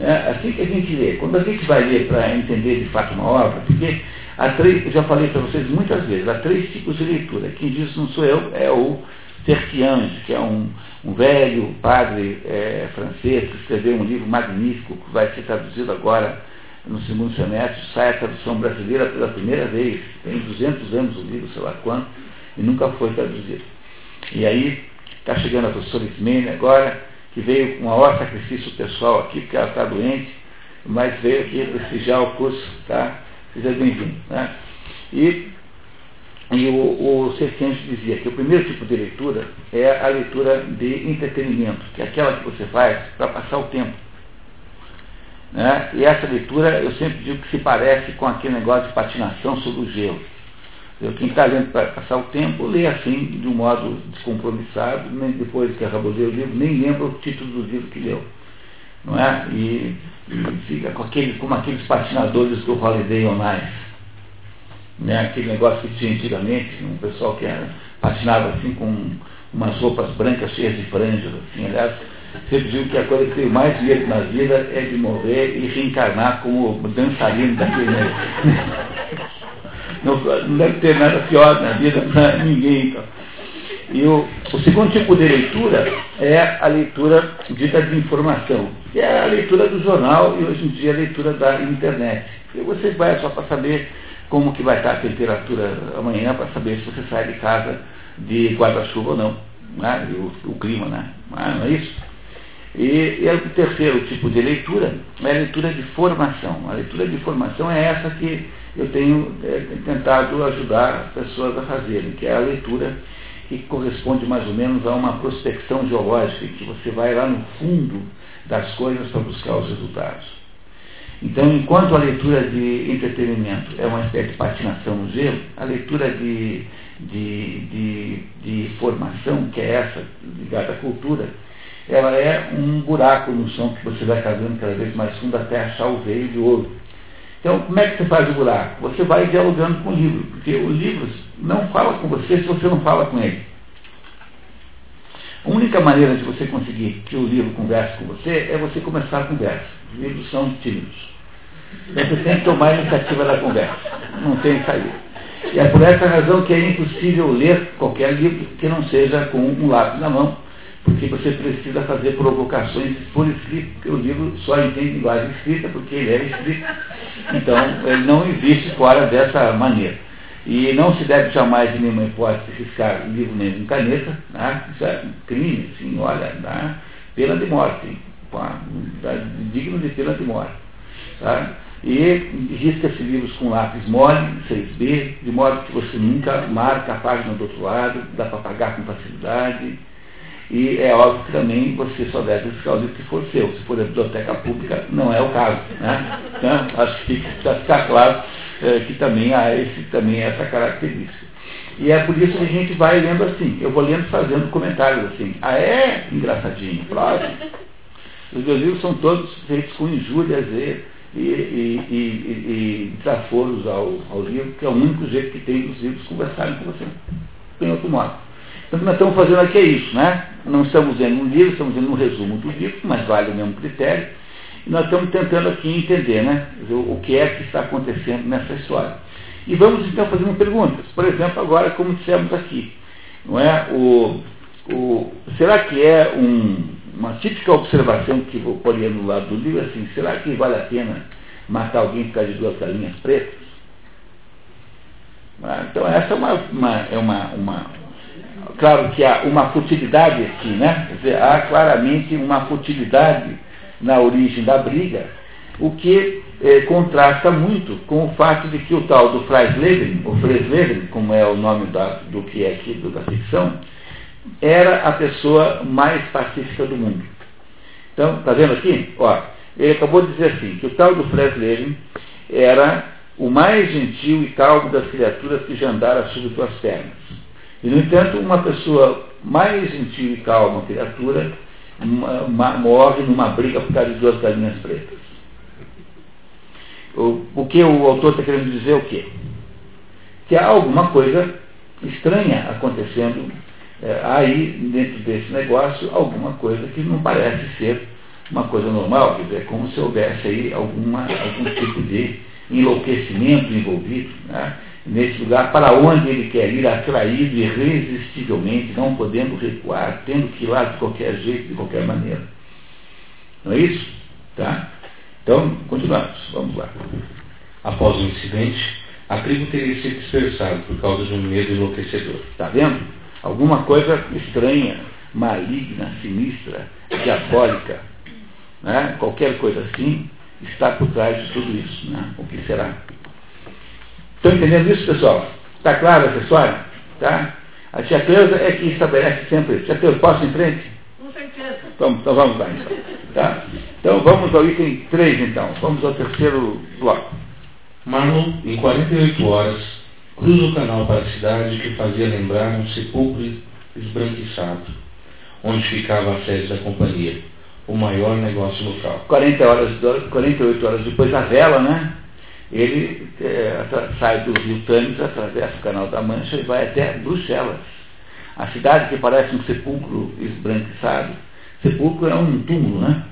É assim que a gente lê. Quando a gente vai ler para entender de fato uma obra, porque há três, eu já falei para vocês muitas vezes, há três tipos de leitura. Quem diz não sou eu, é o Tertiange, que é um, um velho padre é, francês que escreveu um livro magnífico que vai ser traduzido agora no segundo semestre, sai a tradução brasileira pela primeira vez, tem 200 anos o livro, sei lá quanto, e nunca foi traduzido. E aí Está chegando a professora Ismene agora, que veio com um maior sacrifício pessoal aqui, porque ela está doente, mas veio aqui prestigiar o curso, tá? Seja bem-vindo. Né? E, e o, o dizia que o primeiro tipo de leitura é a leitura de entretenimento, que é aquela que você faz para passar o tempo. Né? E essa leitura eu sempre digo que se parece com aquele negócio de patinação sobre o gelo. Quem está lendo para passar o tempo, lê assim, de um modo descompromissado, nem depois que acabou de ler o livro, nem lembra o título do livro que leu. Não é? E, e fica com aquele, como aqueles patinadores do Holiday on Ice. Né? Aquele negócio que tinha antigamente, um pessoal que era, patinava assim com umas roupas brancas cheias de franjas, assim, aliás, digo que a coisa que tem mais medo na vida é de morrer e reencarnar como dançarino daquele. Não, não deve ter nada pior na vida para ninguém. Então. E o, o segundo tipo de leitura é a leitura dita de informação, que é a leitura do jornal e hoje em dia a leitura da internet. E você vai só para saber como que vai estar a temperatura amanhã, para saber se você sai de casa de guarda-chuva ou não, né? o, o, clima, né? não é isso? E, e, o terceiro tipo de leitura é a leitura de formação. A leitura de formação é essa que eu tenho é, tentado ajudar as pessoas a fazerem, que é a leitura que corresponde mais ou menos a uma prospecção geológica, que você vai lá no fundo das coisas para buscar os resultados. Então, enquanto a leitura de entretenimento é uma espécie de patinação no gelo, a leitura de, de, de, de formação, que é essa, ligada à cultura, ela é um buraco no chão que você vai cavando cada vez mais fundo até achar o veio de ouro. Então, como é que você faz o buraco? Você vai dialogando com o livro, porque o livro não fala com você se você não fala com ele. A única maneira de você conseguir que o livro converse com você é você começar a conversa. Os livros são tímidos. Você tem que tomar iniciativa da conversa. Não tem saída. E é por essa razão que é impossível ler qualquer livro que não seja com um lápis na mão porque você precisa fazer provocações por escrito, porque o livro só entende linguagem escrita porque ele é escrito. Então, ele não existe fora dessa maneira. E não se deve jamais, em nenhuma hipótese, riscar livro nem com caneta, né? isso é um crime, assim, olha, né? pena de morte, digno de pena de morte. Tá? E risca-se livros com lápis mole, 6B, de modo que você nunca marca a página do outro lado, dá para pagar com facilidade e é óbvio que também você só deve buscar o livro que for seu. Se for da biblioteca pública, não é o caso. Né? Então, acho que *laughs* precisa ficar claro é, que também há esse, também essa característica. E é por isso que a gente vai lendo assim. Eu vou lendo fazendo comentários assim. Ah, é? Engraçadinho. Próximo. Os meus livros são todos feitos com injúrias e, e, e, e, e desaforos ao, ao livro, que é o único jeito que tem dos livros conversarem com você. Tem outro modo. Então, o que nós estamos fazendo aqui é isso, né? Não estamos vendo um livro, estamos vendo um resumo do livro, mas vale o mesmo critério. E nós estamos tentando aqui entender, né? O que é que está acontecendo nessa história. E vamos então fazendo perguntas. Por exemplo, agora, como dissemos aqui, não é? O, o, será que é um, uma típica observação que vou pôr no lado do livro, assim, será que vale a pena matar alguém por causa de duas galinhas pretas? Ah, então essa é uma, uma, é uma, uma, claro que há uma futilidade aqui, né? Quer dizer, há claramente uma futilidade na origem da briga, o que eh, contrasta muito com o fato de que o tal do Freisleben, ou Freisleben, como é o nome da, do que é aqui do, da ficção, era a pessoa mais pacífica do mundo. Então, está vendo aqui? Ó, ele acabou de dizer assim, que o tal do Freisleben era o mais gentil e calmo das criaturas que já andaram sobre suas pernas. E, no entanto, uma pessoa mais gentil e calma, criatura, morre numa briga por causa de duas galinhas pretas. O, o que o autor está querendo dizer é o quê? Que há alguma coisa estranha acontecendo é, aí, dentro desse negócio, alguma coisa que não parece ser uma coisa normal, quer dizer, é como se houvesse aí alguma, algum tipo de enlouquecimento envolvido. Né? nesse lugar para onde ele quer ir, atraído irresistivelmente, não podendo recuar, tendo que ir lá de qualquer jeito, de qualquer maneira. Não é isso? Tá? Então, continuamos. Vamos lá. Após o incidente, a tribo teria se dispersado por causa de um medo enlouquecedor. Está vendo? Alguma coisa estranha, maligna, sinistra, diabólica, né? qualquer coisa assim, está por trás de tudo isso. Né? O que será? Estão entendendo isso, pessoal? Está claro essa história? Tá? A tia Cleusa é que estabelece sempre isso. Tia Cleusa, posso ir em frente? Com certeza. Então, então vamos lá, então. Tá? Então vamos ao item 3, então. Vamos ao terceiro bloco. Marlon, em 48 horas, cruza o canal para a cidade que fazia lembrar um sepulcro esbranquiçado, onde ficava a sede da companhia, o maior negócio local. 40 horas, 48 horas depois da vela, né? ele é, sai do rio Tânis, atravessa o canal da Mancha e vai até Bruxelas. A cidade que parece um sepulcro esbranquiçado. Sepulcro é um túmulo, né?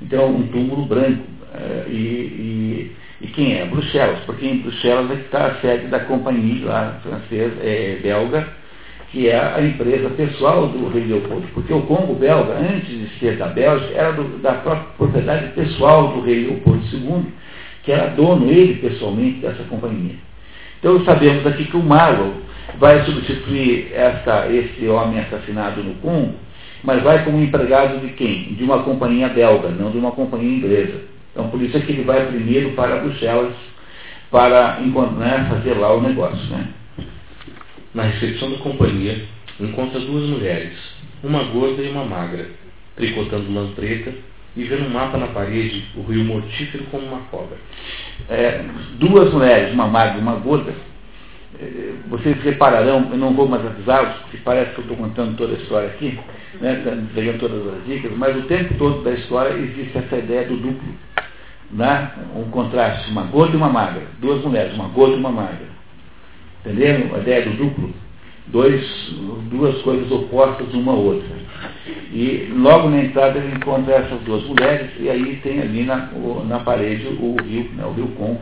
Então, um túmulo branco. É, e, e, quem é? Bruxelas, porque em Bruxelas é que está a sede da companhia lá, francesa, é, belga, que é a empresa pessoal do rei Leopoldo, porque o Congo belga, antes de ser da Bélgica, era do, da própria propriedade pessoal do rei Leopoldo II, que era dono, ele pessoalmente, dessa companhia. Então sabemos aqui que o Marlow vai substituir essa, esse homem assassinado no Congo, mas vai como empregado de quem? De uma companhia belga, não de uma companhia inglesa. Então por isso é que ele vai primeiro para Bruxelas para né, fazer lá o negócio. Né? Na recepção da companhia, encontra duas mulheres, uma gorda e uma magra, tricotando lã preta e vendo um mapa na parede, o rio mortífero como uma cobra. É, duas mulheres, uma magra e uma gorda, vocês repararão, eu não vou mais avisá-los, porque parece que eu estou contando toda a história aqui, né, pegando todas as dicas, mas o tempo todo da história existe essa ideia do duplo. Né? Um contraste, uma gorda e uma magra. Duas mulheres, uma gorda e uma magra. Entenderam a ideia do duplo? Dois, duas coisas opostas uma à outra. E logo na entrada ele encontra essas duas mulheres e aí tem ali na, na parede o rio, né, o rio Congo,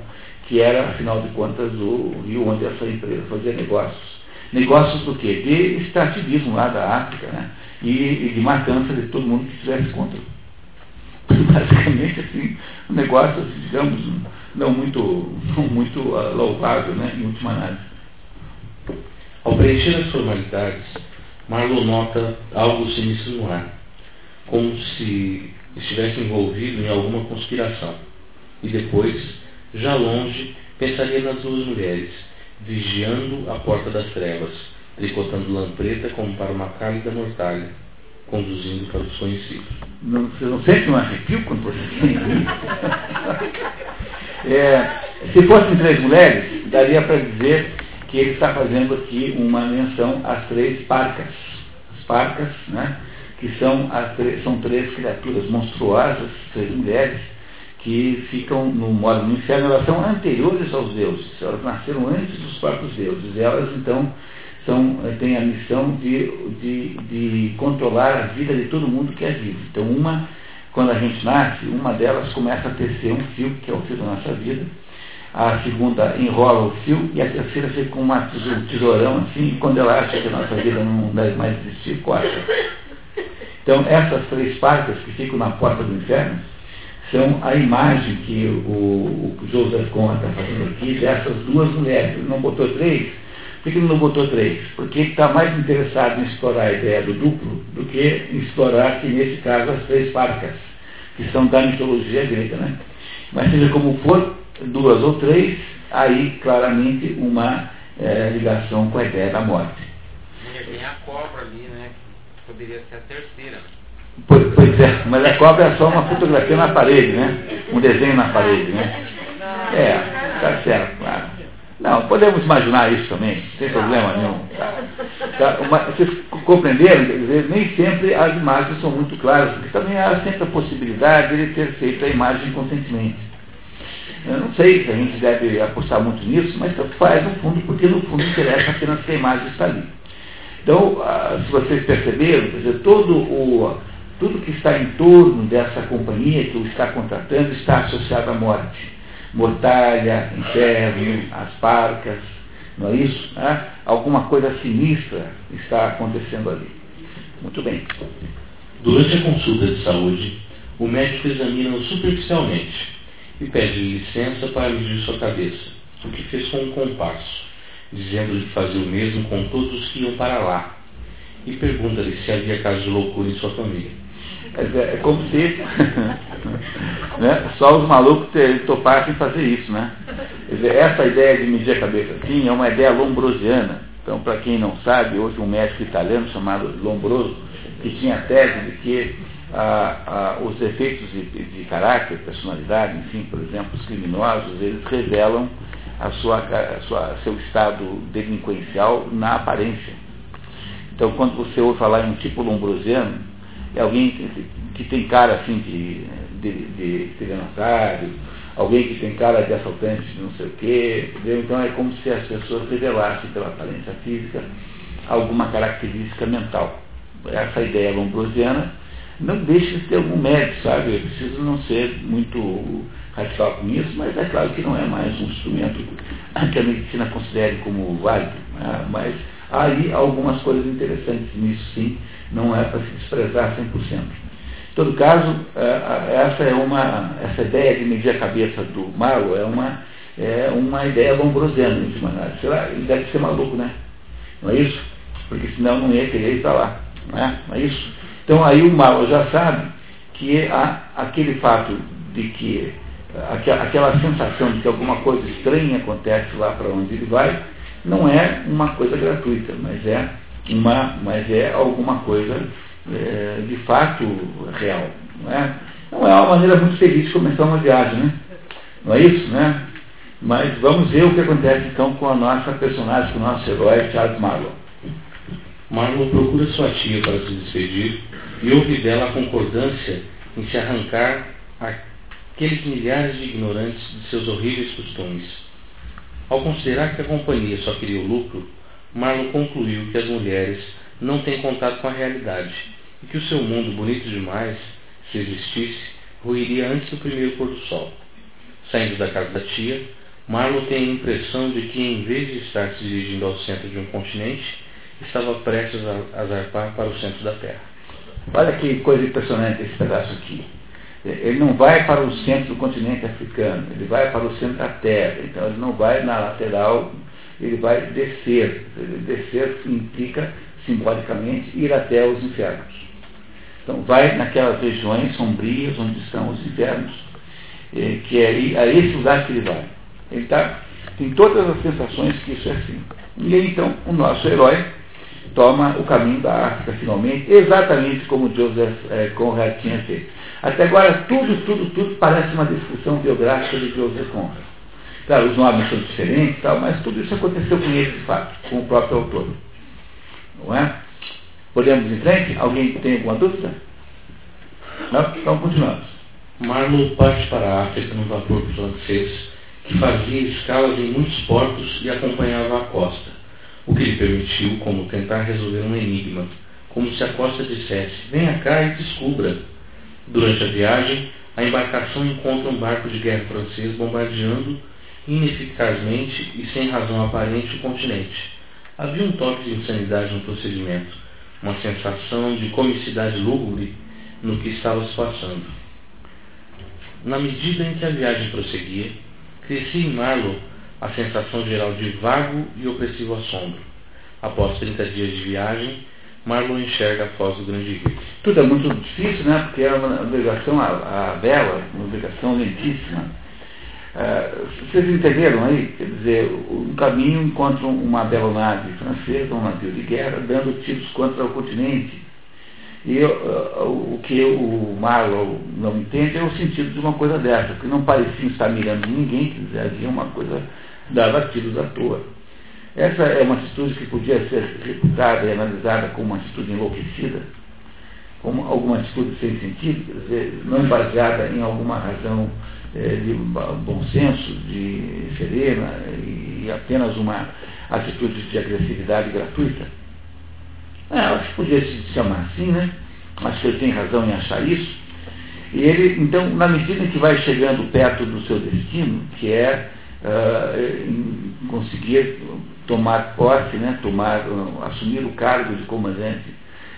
que era, afinal de contas, o rio onde essa empresa fazia negócios. Negócios do quê? De extrativismo lá da África, né? E, e de matança de todo mundo que estivesse contra. *laughs* Basicamente, assim, um negócio, digamos, não muito, não muito uh, louvável, né? Em última análise. Ao preencher as formalidades, Marlowe nota algo sinistro no ar, como se estivesse envolvido em alguma conspiração. E depois, já longe, pensaria nas duas mulheres, vigiando a porta das trevas, tricotando lã preta como para uma cálida mortalha, conduzindo para o desconhecido. Não, você não sente um arrepio quando você *laughs* é, Se fossem três mulheres, daria para dizer que ele está fazendo aqui uma menção às três parcas. As parcas, né, que são, as são três criaturas monstruosas, três mulheres, que ficam no modo no inferno, elas são anteriores aos deuses, elas nasceram antes dos próprios deuses. Elas, então, são, eh, têm a missão de, de, de controlar a vida de todo mundo que é vivo. Então, uma, quando a gente nasce, uma delas começa a tecer um fio, que é o fio da nossa vida, a segunda enrola o fio e a terceira fica com uma tesourão assim, e quando ela acha que a nossa vida não deve mais existir, corta. Então, essas três partes que ficam na porta do inferno são a imagem que o, o Joseph Conrad está fazendo aqui dessas duas mulheres. Ele não botou três. Por que ele não botou três? Porque ele está mais interessado em explorar a ideia do duplo do que em explorar, que nesse caso, as três parcas, que são da mitologia grega. Né? Mas seja como for, duas ou três, aí claramente uma é, ligação com a ideia da morte. Tem a cobra ali, né? Poderia ser a terceira. Pois, pois, é, mas a cobra é só uma fotografia na parede, né? Um desenho na parede, né? É, tá certo, claro. Não, podemos imaginar isso também, sem problema nenhum. Tá? Tá? Uma, vocês compreenderam? Dizer, nem sempre as imagens são muito claras, porque também há sempre a possibilidade de ele ter feito a imagem conscientemente. Eu não sei se a gente deve apostar muito nisso, mas tanto faz no fundo, porque no fundo interessa apenas que a imagem está ali. Então, ah, se vocês perceberam, quer dizer, todo o, tudo que está em torno dessa companhia que o está contratando está associado à morte. Mortalha, inferno, as parcas, não é isso? Ah, alguma coisa sinistra está acontecendo ali. Muito bem. Durante a consulta de saúde, o médico examina-o superficialmente e pede licença para medir sua cabeça, o que fez com um compasso, dizendo-lhe fazia o mesmo com todos os que iam para lá, e pergunta-lhe se havia casos de loucura em sua família. É, é como se *laughs* né, só os malucos topassem fazer isso, né? Dizer, essa ideia de medir a cabeça assim é uma ideia lombrosiana. Então, para quem não sabe, hoje um médico italiano chamado Lombroso, que tinha a tese de que os efeitos de, de, caráter, personalidade, enfim, por exemplo, os criminosos, eles revelam a sua, a sua, seu estado delinquencial na aparência. Então, quando você ouve falar em um tipo lombrosiano, é alguém que, tem cara assim de, de, de estelionatário, alguém que tem cara de assaltante de não sei o quê, entendeu? Então é como se as pessoas revelassem pela aparência física alguma característica mental. Essa ideia lombrosiana não deixa de ter algum mérito, sabe? Eu preciso não ser muito radical com isso, mas é claro que não é mais um instrumento que a medicina considere como válido. Né? Mas há aí algumas coisas interessantes nisso, sim, não é para se desprezar 100%. Em todo caso, é, essa é uma, essa ideia de medir a cabeça do Marlow é uma, é uma ideia lombrosiana, maneira. Será? Ele deve ser maluco, né? Não é isso? Porque senão não ia querer estar lá. Não é, não é isso? Então aí o Marlow já sabe que há aquele fato de que aquela sensação de que alguma coisa estranha acontece lá para onde ele vai, não é uma coisa gratuita, mas é, uma, mas é alguma coisa é, de fato real. Não é? não é uma maneira muito feliz de começar uma viagem, né? Não é isso, né? Mas vamos ver o que acontece então com a nossa personagem, com o nosso herói Charles Marlowe. Marlowe procura sua tia para se despedir e ouve dela a concordância em se arrancar aqueles milhares de ignorantes de seus horríveis costumes. Ao considerar que a companhia só queria o lucro, Marlon concluiu que as mulheres não têm contato com a realidade e que o seu mundo, bonito demais, se existisse, ruiria antes do primeiro pôr do sol. Saindo da casa da tia, Marlon tem a impressão de que, em vez de estar se dirigindo ao centro de um continente, estava prestes a zarpar para o centro da Terra. Olha que coisa impressionante esse pedaço aqui. Ele não vai para o centro do continente africano, ele vai para o centro da Terra. Então ele não vai na lateral, ele vai descer. Descer implica, simbolicamente, ir até os infernos. Então vai naquelas regiões sombrias onde estão os infernos, eh, que é a esse lugar que ele vai. Ele tá, tem todas as sensações que isso é assim. E aí, então o nosso herói toma o caminho da África finalmente, exatamente como Joseph eh, Conrad tinha feito. Até agora, tudo, tudo, tudo parece uma descrição biográfica de Joseph Conrad. Claro, os nomes são diferentes, tal, mas tudo isso aconteceu com ele, de fato, com o próprio autor. Não é? Podemos em frente? Alguém tem alguma dúvida? Não? Então continuamos. Marlowe parte para a África no vapor francês, que fazia escalas em muitos portos e acompanhava a costa, o que lhe permitiu como tentar resolver um enigma, como se a costa dissesse, venha cá e descubra. Durante a viagem, a embarcação encontra um barco de guerra francês bombardeando ineficazmente e sem razão aparente o continente. Havia um toque de insanidade no procedimento, uma sensação de comicidade lúgubre no que estava se passando. Na medida em que a viagem prosseguia, crescia em Marlowe a sensação geral de vago e opressivo assombro. Após 30 dias de viagem, Marlon enxerga a foz do grande rio. Tudo é muito difícil, né? Porque é uma navegação a, a vela, uma navegação lentíssima. Uh, vocês entenderam aí? Quer dizer, um caminho encontra uma bela nave francesa, um navio de guerra, dando tiros contra o continente. E uh, o que o Marlow não entende é o sentido de uma coisa dessa, porque não parecia estar mirando ninguém, quer dizer, havia uma coisa, dava tiros à toa. Essa é uma atitude que podia ser reputada e analisada como uma atitude enlouquecida, como alguma atitude sem sentido, quer dizer, não baseada em alguma razão é, de bom senso, de serena e apenas uma atitude de agressividade gratuita. É, acho que podia se chamar assim, né? Acho que ele tem razão em achar isso. E ele, então, na medida que vai chegando perto do seu destino, que é uh, conseguir tomar posse, né, tomar, uh, assumir o cargo de comandante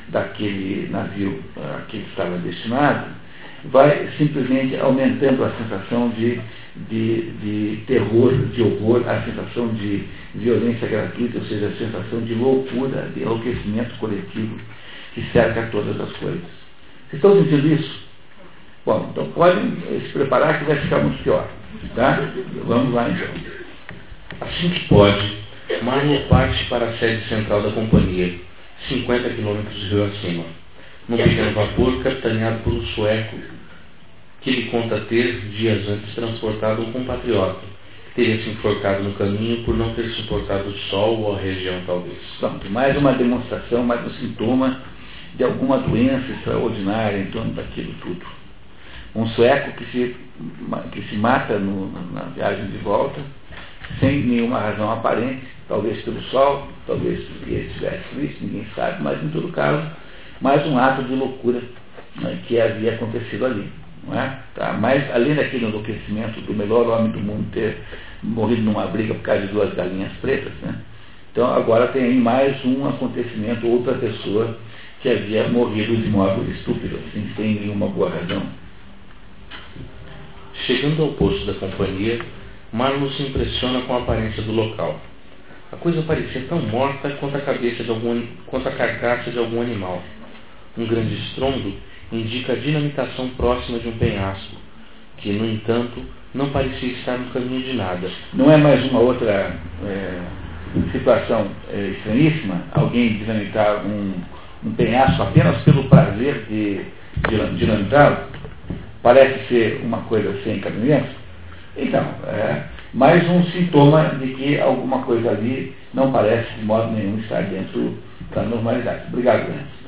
daquele navio a que ele estava destinado, vai simplesmente aumentando a sensação de, de, de terror, de horror, a sensação de violência gratuita, ou seja, a sensação de loucura, de enlouquecimento coletivo que cerca todas as coisas. Vocês estão sentindo isso? Bom, então podem se preparar que vai ficar muito pior. Tá? Vamos lá então. Assim que pode, Marlon parte para a sede central da companhia, 50 quilômetros rio acima, num pequeno vapor capitaneado por um sueco que lhe conta ter, dias antes, transportado um compatriota, que teria se enforcado no caminho por não ter suportado o sol ou a região, talvez. Pronto, mais uma demonstração, mais um sintoma de alguma doença extraordinária em torno daquilo tudo. Um sueco que se, que se mata no, na viagem de volta, sem nenhuma razão aparente, talvez pelo sol, talvez porque estivesse triste, ninguém sabe, mas em todo caso, mais um ato de loucura né, que havia acontecido ali. Não é? tá? Mas além daquele enlouquecimento do melhor homem do mundo ter morrido numa briga por causa de duas galinhas pretas, né? Então agora tem aí mais um acontecimento, outra pessoa que havia morrido de modo estúpido, assim, sem nenhuma boa razão. Chegando ao posto da companhia, Marlon se impressiona com a aparência do local. A coisa parecia tão morta quanto a cabeça de algum, quanto a carcaça de algum animal. Um grande estrondo indica a dinamitação próxima de um penhasco, que, no entanto, não parecia estar no caminho de nada. Não é mais uma outra é, situação é, estranhíssima? Alguém dinamitar um, um penhasco apenas pelo prazer de, de dinamitá-lo? Parece ser uma coisa sem cabimento? Então, é mais um sintoma de que alguma coisa ali não parece de modo nenhum estar dentro da normalidade. Obrigado, Grande.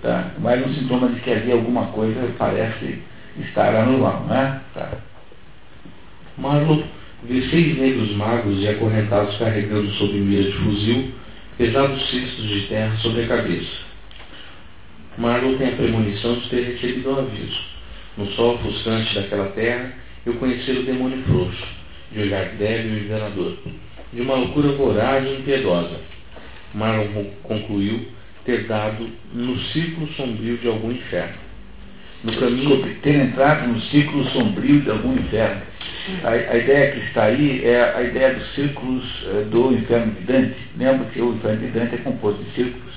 Tá? Mais um sintoma de que ali alguma coisa parece estar anormal, né? Tá. Marlon vê seis negros magos e acorrentados carregando sob mira de fuzil pesados cistos de terra sobre a cabeça. Marlon tem a premonição de ter recebido o um aviso. No sol ofuscante daquela terra, eu conhecer o demônio frouxo, de olhar débil e enganador, de uma loucura voraz e impiedosa. Marlon concluiu ter dado no círculo sombrio de algum inferno. No caminho, Desculpe, ter entrado no círculo sombrio de algum inferno. A, a, ideia que está aí é a ideia dos círculos uh, do inferno de Dante. Lembra que o inferno de Dante é composto de círculos.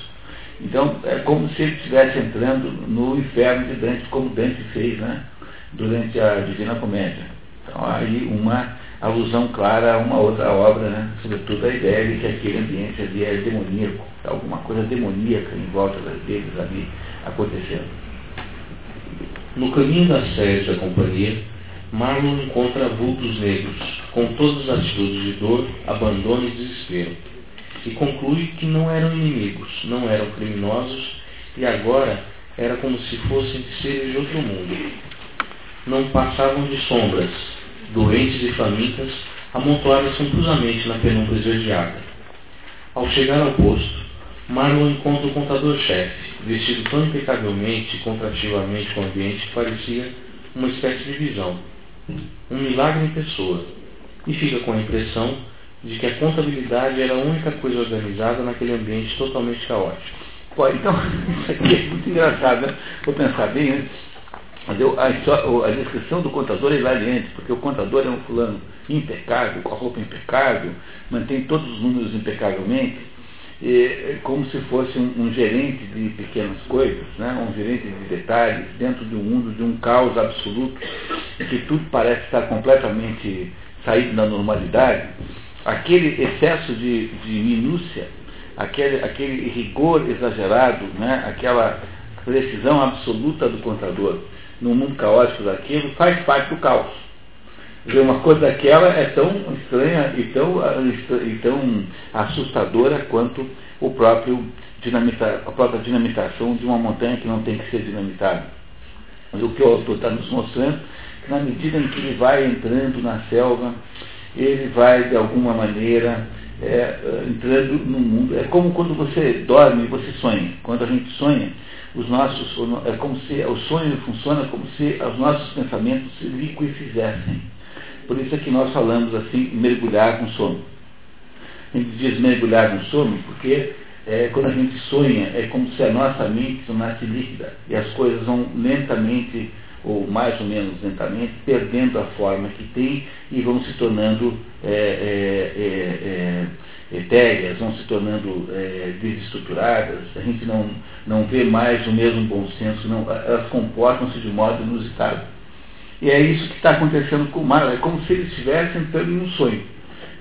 Então, é como se ele estivesse entrando no inferno de Dante, como Dante fez né, durante a Divina Comédia. Então, aí uma alusão clara a uma outra obra, né? sobretudo a ideia de que aquele ambiente ali é demoníaco, alguma coisa demoníaca em volta deles ali acontecendo. No caminho das sede da companhia, Marlon encontra vultos negros, com todas as atitudes de dor, abandono e desespero, e conclui que não eram inimigos, não eram criminosos, e agora era como se fossem seres de outro mundo. Não passavam de sombras, doentes e famintas, amontoadas confusamente na penumbra esverdeada. Ao chegar ao posto, Marlon encontra o contador-chefe, vestido tão impecavelmente e contrativamente com o ambiente que parecia uma espécie de visão. Um milagre em pessoa. E fica com a impressão de que a contabilidade era a única coisa organizada naquele ambiente totalmente caótico. Pô, então, *laughs* isso aqui é muito engraçado, né? Vou pensar bem antes. Mas eu, a, a, descrição do contador é hilariante, porque o contador é um fulano impecável, com a roupa impecável, mantém todos os números impecavelmente, e, como se fosse um, um, gerente de pequenas coisas, né? um gerente de detalhes, dentro de um mundo de um caos absoluto, em que tudo parece estar completamente saído da normalidade. Aquele excesso de, de minúcia, aquele, aquele rigor exagerado, né? aquela precisão absoluta do contador no mundo caótico daquilo, faz parte do caos. Dizer, uma coisa daquela é tão estranha e tão, e tão assustadora quanto o próprio dinamita, a própria dinamitação de uma montanha que não tem que ser dinamitada. Mas o que o autor está nos mostrando que na medida em que ele vai entrando na selva, ele vai de alguma maneira é, entrando no mundo. É como quando você dorme você sonha. Quando a gente sonha, os nossos, é como se o sonho funciona como se os nossos pensamentos se liquefizessem. Por isso é que nós falamos assim, mergulhar no sono. A gente diz mergulhar no sono porque é, quando a gente sonha é como se a nossa mente tornasse líquida e as coisas vão lentamente ou mais ou menos lentamente, perdendo a forma que tem e vão se tornando é, é, é, é etéreas, vão se tornando é, desestruturadas, a gente não, não vê mais o mesmo bom senso, não, elas comportam-se de modo inusitado. E é isso que está acontecendo com o mar, é como se ele estivesse entrando em um sonho.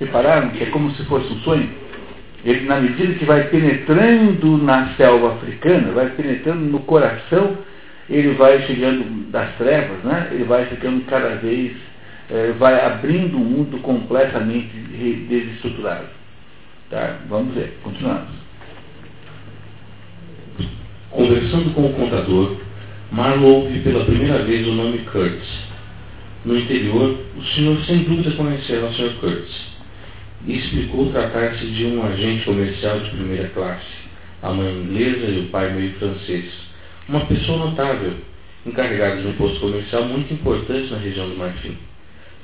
Repararam que é como se fosse um sonho? Ele, na medida que vai penetrando na selva africana, vai penetrando no coração ele vai chegando das trevas, né? ele vai ficando cada vez, é, vai abrindo um mundo completamente desestruturado. Tá? Vamos ver, continuamos. Conversando com o contador, Marlon ouve pela primeira vez o nome Kurtz. No interior, o senhor sem dúvida conheceu o Sr. Kurtz e explicou tratar-se de um agente comercial de primeira classe, a mãe inglesa e o pai meio francês uma pessoa notável, encarregada de um posto comercial muito importante na região do Marfim.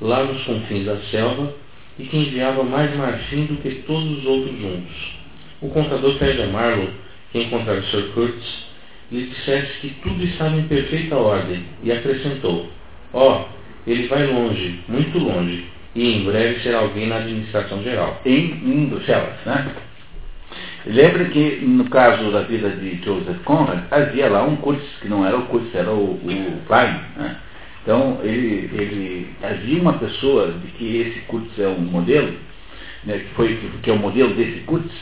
Lá nos confins da selva, e que enviava mais marfim do que todos os outros juntos. O contador pede a Marlowe que encontrar o Sr. Curtis lhe dissesse que tudo estava em perfeita ordem e acrescentou: Ó, oh, ele vai longe, muito longe, e em breve será alguém na administração geral. Em, em Bruxelas, né? Lembre que no caso da vida de Joseph Conrad, havia lá um Curtis, que não era o Curtis, era o, o Klein. Né? Então, ele, ele, havia uma pessoa de que esse Curtis é um modelo, né, que, foi, que é o modelo desse Curtis,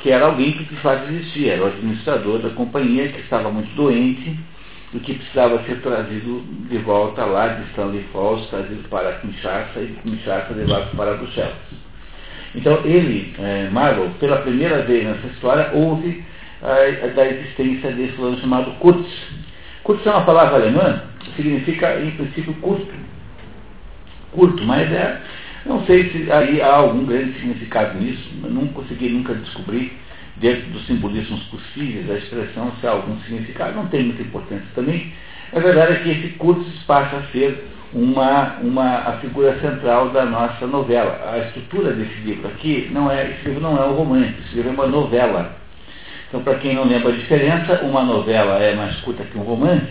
que era alguém que de fato existia, era o administrador da companhia que estava muito doente e que precisava ser trazido de volta lá de Stanley Falls, trazido para Kinshasa e Kinshasa levado para Bruxelas. Então ele, é, pela primeira vez nessa história, ouve a, a, da existência desse fulano chamado Kurz. Kurz é uma palavra alemã, significa em princípio curto. Curto, mas é não sei se aí há algum grande significado nisso, não consegui nunca descobrir, dentro dos simbolismos possíveis, a expressão se há algum significado, não tem muita importância também. A verdade é que esse curso passa a ser uma, uma, a figura central da nossa novela. A estrutura desse livro aqui, não é, esse livro não é um romance, esse livro é uma novela. Então, para quem não lembra a diferença, uma novela é mais curta que um romance,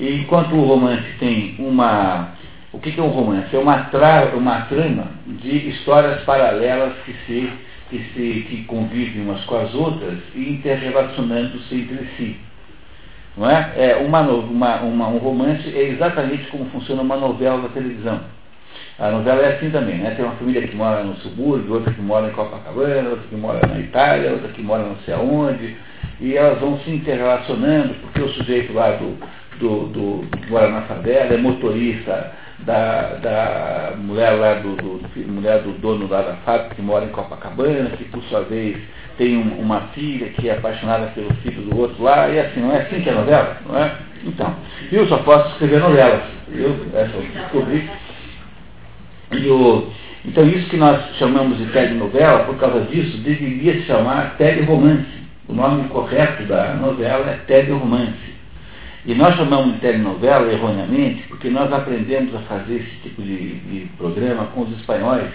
e enquanto o romance tem uma o que, é um romance? É uma, tra uma trama de histórias paralelas que se, que se que convivem umas com as outras e interrelacionando-se entre si. Não é? é uma, uma, uma, um romance é exatamente como funciona uma novela da televisão. A novela é assim também, né? Tem uma família que mora no subúrbio, outra que mora em Copacabana, outra que mora na Itália, outra que mora não sei aonde, e elas vão se interrelacionando, porque o sujeito lá do, do, do, que mora na favela é motorista da, da mulher lá do, do, mulher do dono lá da fábrica que mora em Copacabana, que por sua vez tem um, uma filha que é apaixonada pelo filho do outro lá, e assim, não é assim que é novela, não é? Então, eu só posso escrever novelas. Eu essa descobri. E o, então isso que nós chamamos de telenovela, por causa disso, deveria se chamar teleromance. O nome correto da novela é teleromance. E nós chamamos de telenovela erroneamente porque nós aprendemos a fazer esse tipo de, de programa com os espanhóis.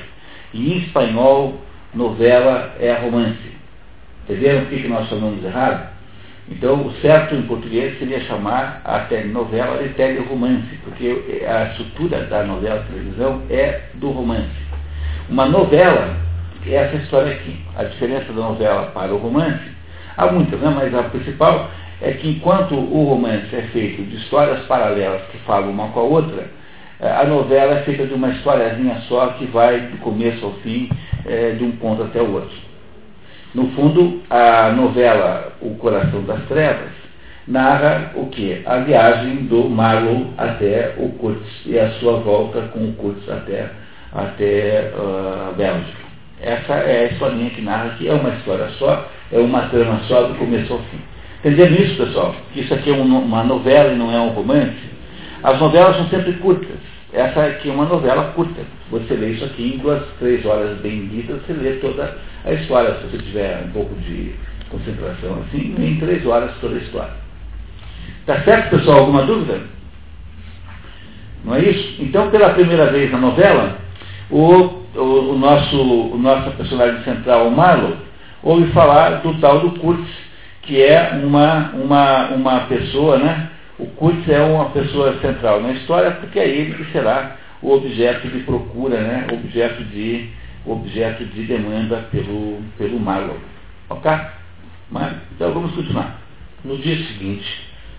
E em espanhol, novela é romance. Entenderam o que, que nós chamamos de errado? Então, o certo em português seria chamar a telenovela de teleromance, porque a estrutura da novela de televisão é do romance. Uma novela é essa história aqui. A diferença da novela para o romance, há muitas, né? mas a principal é que enquanto o romance é feito de histórias paralelas que falam uma com a outra, eh, a novela é feita de uma historiazinha só que vai do começo ao fim, é, de um ponto até o outro. No fundo, a novela O Coração das Trevas narra o que? A viagem do Marlowe até o Kurtz e a sua volta com o Kurtz até, até uh, a Bélgica. Essa é a historinha que narra que é uma história só, é uma trama só do começo ao fim. Entenderam isso, pessoal? Que isso aqui é uma novela e não é um romance? As novelas são sempre curtas. Essa aqui é uma novela curta. Você lê isso aqui em duas, três horas bem lidas, você lê toda a história. Se você tiver um pouco de concentração assim, em três horas toda a história. Tá certo, pessoal? Alguma dúvida? Não é isso? Então, pela primeira vez na novela, o, o, o nosso, o nosso personagem central, o Marlowe, ouve falar do tal do Kurtz, que é uma, uma, uma pessoa, né? O Kurtz é uma pessoa central na história, porque é ele que será o objeto de procura, né? objeto, de, objeto de demanda pelo, pelo Marlowe. Ok? Mas, então vamos continuar. No dia seguinte,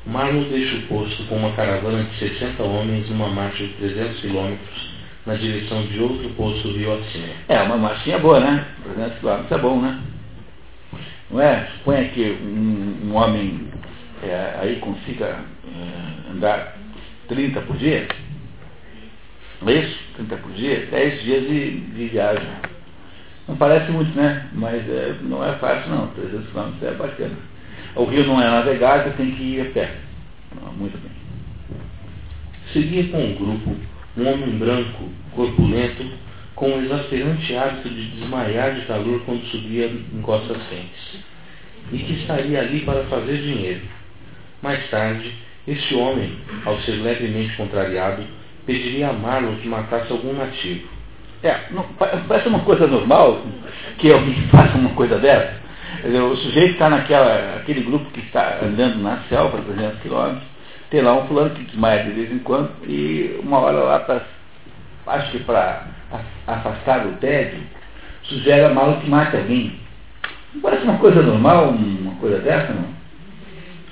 Marlowe deixa o posto com uma caravana de 60 homens numa marcha de 300 quilômetros na direção de outro posto rio acima. É, uma marchinha boa, né? 300 quilômetros é bom, né? Não é? Suponha que um, um homem é, aí consiga é, andar 30 por dia. Não é isso? 30 por dia, 10 dias de, de viagem. Não parece muito, né? Mas é, não é fácil não. 300 km é bacana. O rio não é navegável, tem que ir a pé. Muito bem. Seguia com o grupo um homem branco, corpulento, com o exasperante hábito de desmaiar de calor quando subia em costas quentes, e que estaria ali para fazer dinheiro. Mais tarde, este homem, ao ser levemente contrariado, pediria a Marlon que matasse algum nativo. É, não, parece uma coisa normal que alguém *laughs* faça uma coisa dessa. O sujeito está naquele grupo que está andando na selva, 300 quilômetros, tem lá um fulano que desmaia de vez em quando, e uma hora lá, pra, acho que para afastar o tédio, sugere a mala que mate alguém. Não parece uma coisa normal, uma coisa dessa, não?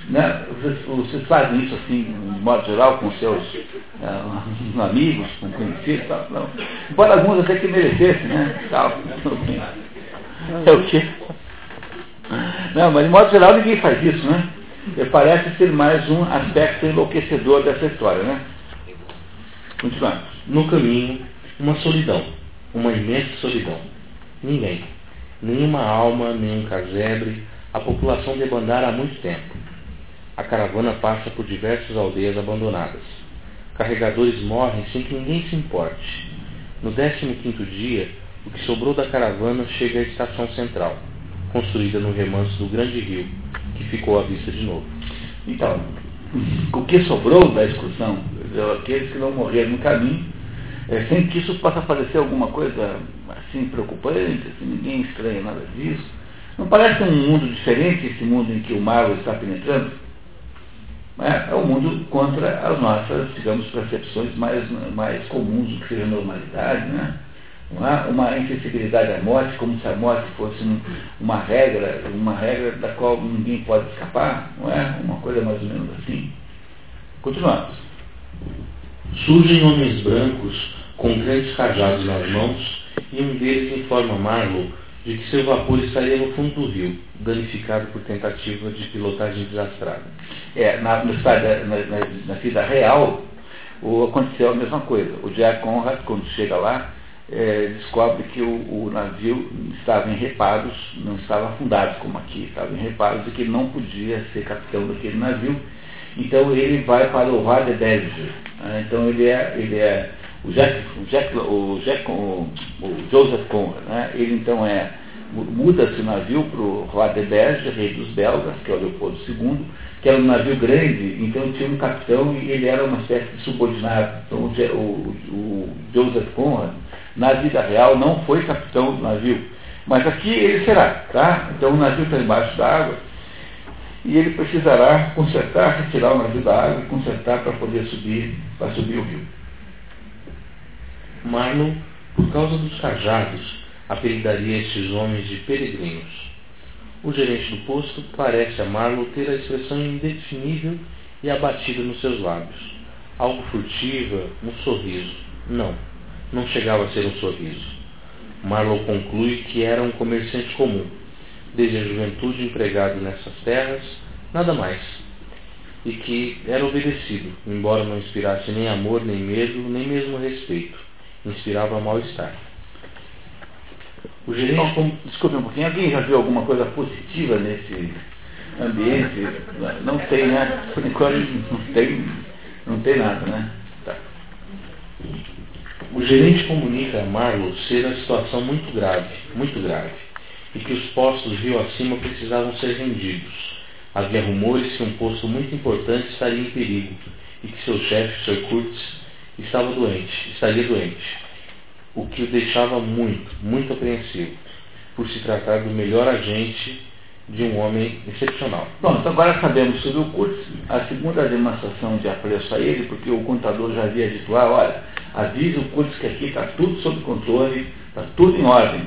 Né? Vocês, fazem isso assim, de modo geral, com seus uh, *laughs* amigos, com conhecidos, tal, não. Embora alguns até que merecessem, né? Tal, *laughs* é o quê? Não, mas de modo geral ninguém faz isso, né? E parece ser mais um aspecto enlouquecedor dessa história, né? Continuamos. No caminho, uma solidão, uma imensa solidão. Ninguém. Nenhuma alma, nenhum casebre, a população debandara há muito tempo. A caravana passa por diversas aldeias abandonadas. Carregadores morrem sem que ninguém se importe. No 15 quinto dia, o que sobrou da caravana chega à estação central, construída no remanso do grande rio, que ficou à vista de novo. Então, o que sobrou da excursão, aqueles que não morreram no caminho, é, sem que isso possa parecer alguma coisa assim preocupante, assim, ninguém estranha nada disso. Não parece um mundo diferente esse mundo em que o mal está penetrando? É, é um mundo contra as nossas, digamos, percepções mais, mais comuns do que seja normalidade, né? Uma, uma insensibilidade à morte, como se a morte fosse um, uma regra, uma regra da qual ninguém pode escapar, não é? Uma coisa mais ou menos assim. Continuamos. Surgem homens brancos com grandes cajados nas mãos e um deles informa Marlowe de que seu vapor estaria no fundo do rio, danificado por tentativa de pilotagem desastrada. É, na, na, na, na vida real, o, aconteceu a mesma coisa. O Jack Conrad, quando chega lá, é, descobre que o, o, navio estava em reparos, não estava afundado como aqui, estava em reparos e que não podia ser capitão daquele navio. Então ele vai para o Roi de Belge. Né? Então ele é, ele é o, Jack, o, Jack, o, Jack, o, o Joseph Conrad, né? ele então é muda-se o navio para o Roi de Belge, rei dos belgas, que é o Leopoldo II, que era um navio grande, então tinha um capitão e ele era uma espécie de subordinado. Então o, o Joseph Conrad na vida real não foi capitão do navio. Mas aqui ele será, tá? Então o navio está embaixo da água e ele precisará consertar, retirar o navio da água e consertar para poder subir, para subir o rio. Marlon, por causa dos cajados, apelidaria estes homens de peregrinos. O gerente do posto parece a Marlowe ter a expressão indefinível e abatida nos seus lábios. Algo furtiva, um sorriso. Não não chegava a ser um sorriso. Marlowe conclui que era um comerciante comum, desde a juventude empregado nessas terras, nada mais. E que era obedecido, embora não inspirasse nem amor, nem medo, nem mesmo respeito. Inspirava mal-estar. O gerente, como, desculpe um pouquinho, alguém já viu alguma coisa positiva nesse ambiente? Não tem, né? Por enquanto não tem, não tem nada, né? Tá. O gerente comunica a Marlowe ser a situação muito grave, muito grave, e que os postos rio acima precisavam ser rendidos. Havia rumores que um posto muito importante estaria em perigo e que seu chefe, Sir Curtis, estava doente, estaria doente, o que o deixava muito, muito apreensivo, por se tratar do melhor agente de um homem excepcional. Bom, então agora sabemos sobre o Curtis, a segunda demonstração de apreço a ele, porque o contador já havia dito, ah, olha, avise o Curtis que aqui está tudo sob controle, está tudo em ordem.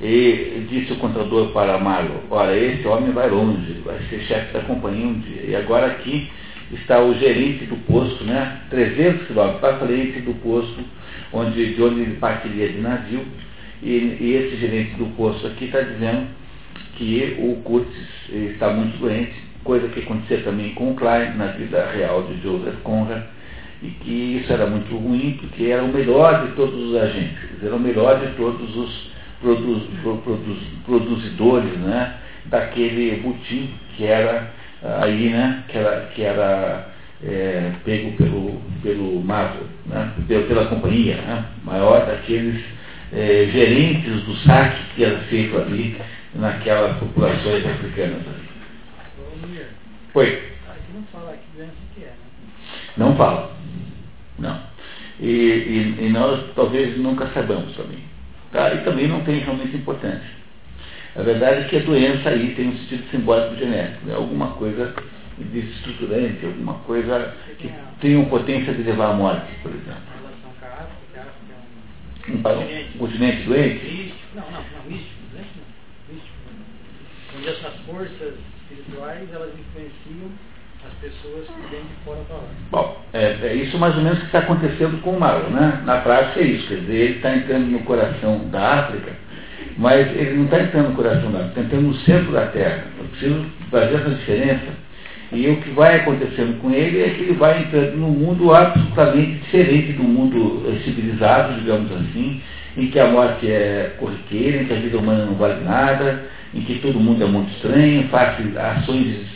E disse o contador para Marlo, olha, esse homem vai longe, vai ser chefe da companhia um dia. E agora aqui está o gerente do posto, né? 300 quilômetros para frente do posto onde, de onde ele partiria de navio. E, e esse gerente do posto aqui está dizendo que o Curtis está muito doente, coisa que acontecia também com o Klein na vida real de Joseph Conrad, e que isso era muito ruim, porque era o melhor de todos os agentes, era o melhor de todos os produz, produz, produzidores né, daquele butim que era aí, né, que era, que era é, pego pelo, pelo Marvel, né, pela companhia, né, maior daqueles é, gerentes do saque que era feito ali naquelas populações africanas ali. Oi. Aqui não fala que doença que é, né? Não fala. Não. e, e, e, nós talvez nunca saibamos também. Tá? E também não tem realmente importância. A verdade é que a doença aí tem um sentido simbólico genético, né? alguma coisa desestruturante, alguma coisa que tem uma potência de levar à morte, por exemplo. Um, um continente doente? Não, não, não, místico, doente não. Místico. Onde essas forças espirituais elas influenciam as pessoas que vêm de fora para lá. Bom, é, é, isso mais ou menos que está acontecendo com o Mauro, né? Na prática é isso, quer dizer, ele está entrando no coração da África, mas ele não está entrando no coração da está entrando no centro da Terra. Eu preciso fazer essa diferença. E o que vai acontecendo com ele é que ele vai entrando num mundo absolutamente diferente do mundo civilizado, digamos assim, em que a morte é corriqueira, em que a vida humana não vale nada, em que todo mundo é muito estranho, faz ações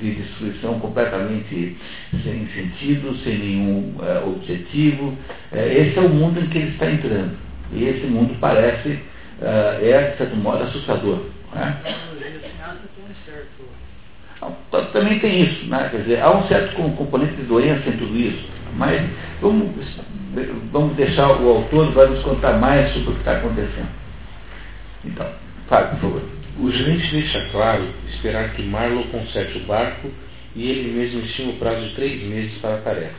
de destruição completamente sem sentido, sem nenhum uh, objetivo. Uh, esse é o mundo em que ele está entrando. E esse mundo parece, é, de certo modo, assustador. Né? Também tem isso, né? quer dizer, há um certo componente de doença em tudo isso, mas vamos, vamos deixar o autor vai nos contar mais sobre o que está acontecendo. Então, fale, por favor. O gerente deixa claro esperar que Marlow conserte o barco e ele mesmo estima o prazo de três meses para a tarefa.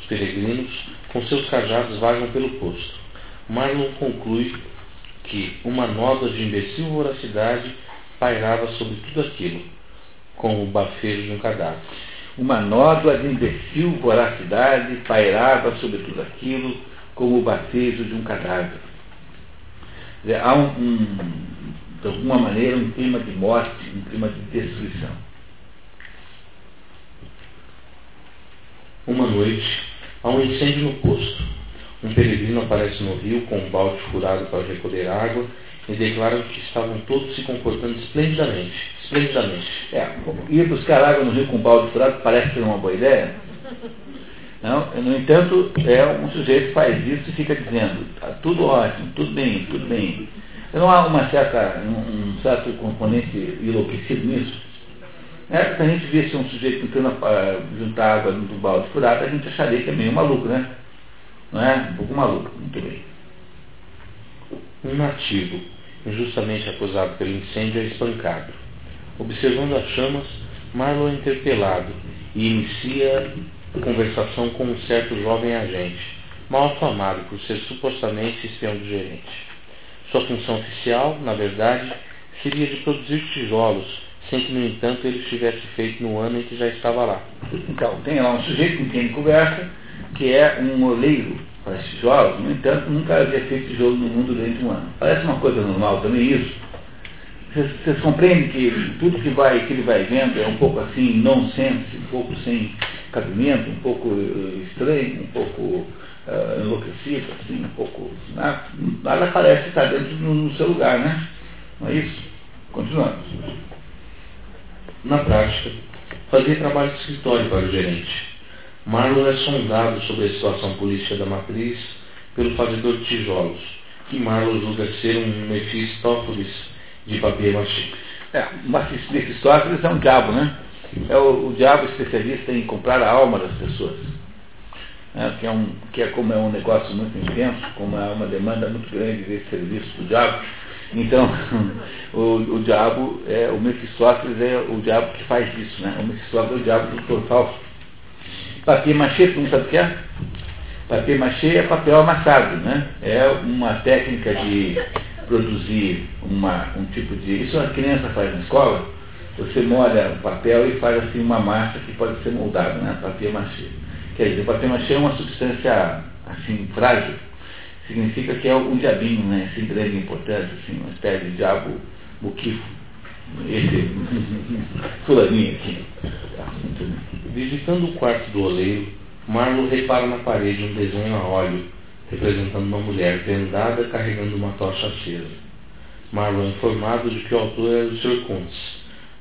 Os peregrinos, com seus cajados, vagam pelo posto. Marlow conclui que uma nota de imbecil voracidade pairava sobre tudo aquilo, como o bafejo de um cadáver. Uma nódoa de imbecil voracidade pairava sobre tudo aquilo, como o bafejo de um cadáver. Há um, um de alguma maneira, um clima de morte, um clima de destruição. Uma noite, há um incêndio no posto. Um peregrino aparece no rio com um balde furado para recolher água e declara que estavam todos se comportando esplendidamente. Esplendidamente. É, ir buscar água no rio com um balde furado parece ser uma boa ideia. Não, no entanto, é um sujeito que faz isso e fica dizendo, tá tudo ótimo, tudo bem, tudo bem. Não há uma certa, um, certo componente enlouquecido nisso? É, se a gente visse um sujeito tentando uh, juntar água no balde furado, a gente acharia que é meio maluco, né? Não é? Um pouco maluco, muito bem. Um nativo, injustamente acusado pelo incêndio, é espancado. Observando as chamas, Marlon é interpelado e inicia conversação com um certo jovem agente, mal afamado por ser supostamente espião do gerente. Sua função oficial, na verdade, seria de produzir tijolos, sem que, no entanto, ele estivesse feito no ano em que já estava lá. Então, tem lá um sujeito com quem ele conversa, que é um oleiro para tijolos, no entanto, nunca havia feito tijolo no mundo durante um ano. Parece uma coisa normal também isso. Vocês, compreendem que tudo que, vai, que ele vai vendo é um pouco assim, nonsense, um pouco sem cabimento, um pouco uh, estranho, um pouco uh, enlouquecido, assim, um pouco. Né? Nada parece estar dentro no, no seu lugar, né? Não é isso? Continuamos. Na prática, fazia trabalho de escritório para o gerente. Marlon é sondado sobre a situação política da matriz pelo fazedor de tijolos, que Marlon julga ser um Mefistófeles de papier machê. É, Mefistófeles é um diabo, né? É o, o diabo especialista em comprar a alma das pessoas né, que, é um, que é como é um negócio muito intenso, como é uma demanda muito grande desse serviço do diabo. Então, *laughs* o, o diabo, é, o Mefistófeles é o diabo que faz isso, né? O Mefistófeles é o diabo do falso. Papier machê, tu não sabe o que é? Papier machê é papel amassado, né? É uma técnica de produzir uma, um tipo de. Isso a criança faz na escola. Você molha o papel e faz assim uma massa que pode ser moldada, né? Papier machê. Quer dizer, o papel machê é uma substância assim, frágil. Significa que é um diabinho, né? Sem grande importância, assim, uma espécie de diabo buquifo. Esse fulaninho aqui. Visitando o quarto do oleiro, Marlo repara na parede um desenho a óleo, representando uma mulher vendada carregando uma tocha acesa. Marlo é informado de que o autor é o Sr. Kuntz.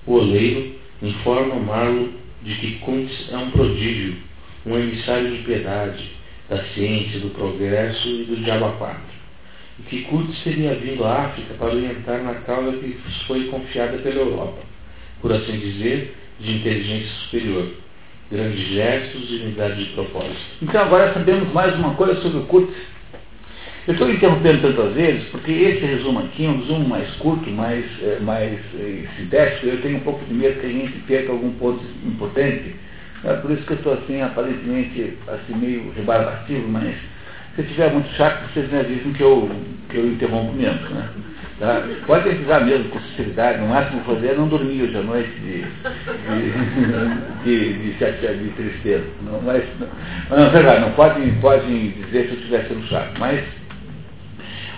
O oleiro informa Marlo de que Kuntz é um prodígio um emissário de piedade, da ciência, do progresso e do diabo quatro. E que Kutz teria vindo à África para orientar na causa que foi confiada pela Europa, por assim dizer, de inteligência superior, grandes gestos e unidade de propósito. Então agora sabemos mais uma coisa sobre o Kurtz. Eu estou interrompendo tantas vezes porque esse resumo aqui é um resumo mais curto, mais, é, mais é, sintético. Eu tenho um pouco de medo que a gente perca algum ponto importante. É por isso que eu estou assim, aparentemente, assim, meio rebarbativo, mas se tiver muito chato, vocês me avisam que eu, que eu interrompo mesmo. Né? Tá? Pode avisar mesmo com sinceridade, no máximo fazer é não dormir hoje à noite de, de, de, de, de tristeza. Não, mas, não, não, verdade, não podem, podem dizer se eu estiver sendo chato, mas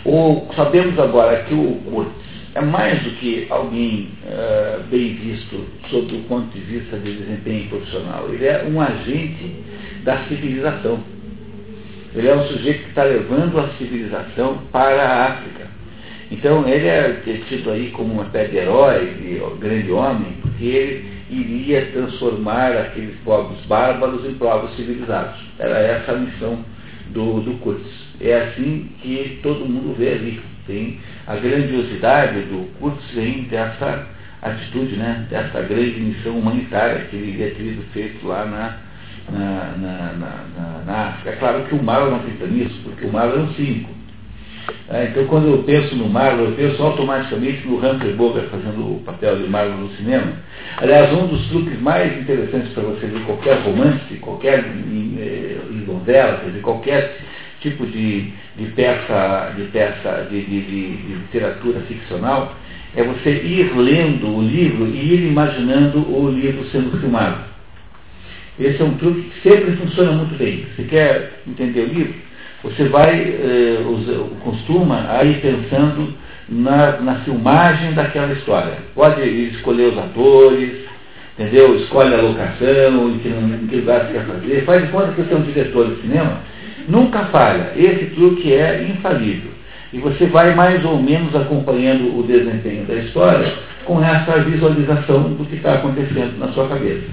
o, sabemos agora que o Kurtz é mais do que alguém uh, bem visto sob o ponto de vista de desempenho profissional. Ele é um agente da civilização. Ele é um sujeito que está levando a civilização para a África. Então ele é tido aí como uma espécie de herói, de grande homem, porque ele iria transformar aqueles povos bárbaros em povos civilizados. Era essa a missão do, do Kurtz. É assim que todo mundo vê ali. Tem a grandiosidade do Kurtz vem dessa atitude, né, dessa grande missão humanitária que ele teria tido feito lá na, na, na, na, na, África. É claro que o Marlon não acredita nisso, porque o Marlon é um cínico. É, então, quando eu penso no Marlon, eu penso automaticamente no Humphrey Bogart fazendo o papel de Marlon no cinema. Aliás, um dos truques mais interessantes para você ver qualquer romance, qualquer eh, novela, quer qualquer tipo de, de peça, de, peça de, de, de, literatura ficcional, é você ir lendo o livro e ir imaginando o livro sendo filmado. Esse é um truque que sempre funciona muito bem. Você quer entender o livro? Você vai, eh, costuma a ir pensando na, na filmagem daquela história. Pode escolher os atores, entendeu? Escolhe a locação, em que, em que lugar você quer fazer. Faz de conta que você é um diretor de cinema. Nunca falha. Esse truque é infalível. E você vai mais ou menos acompanhando o desempenho da história com essa visualização do que está acontecendo na sua cabeça.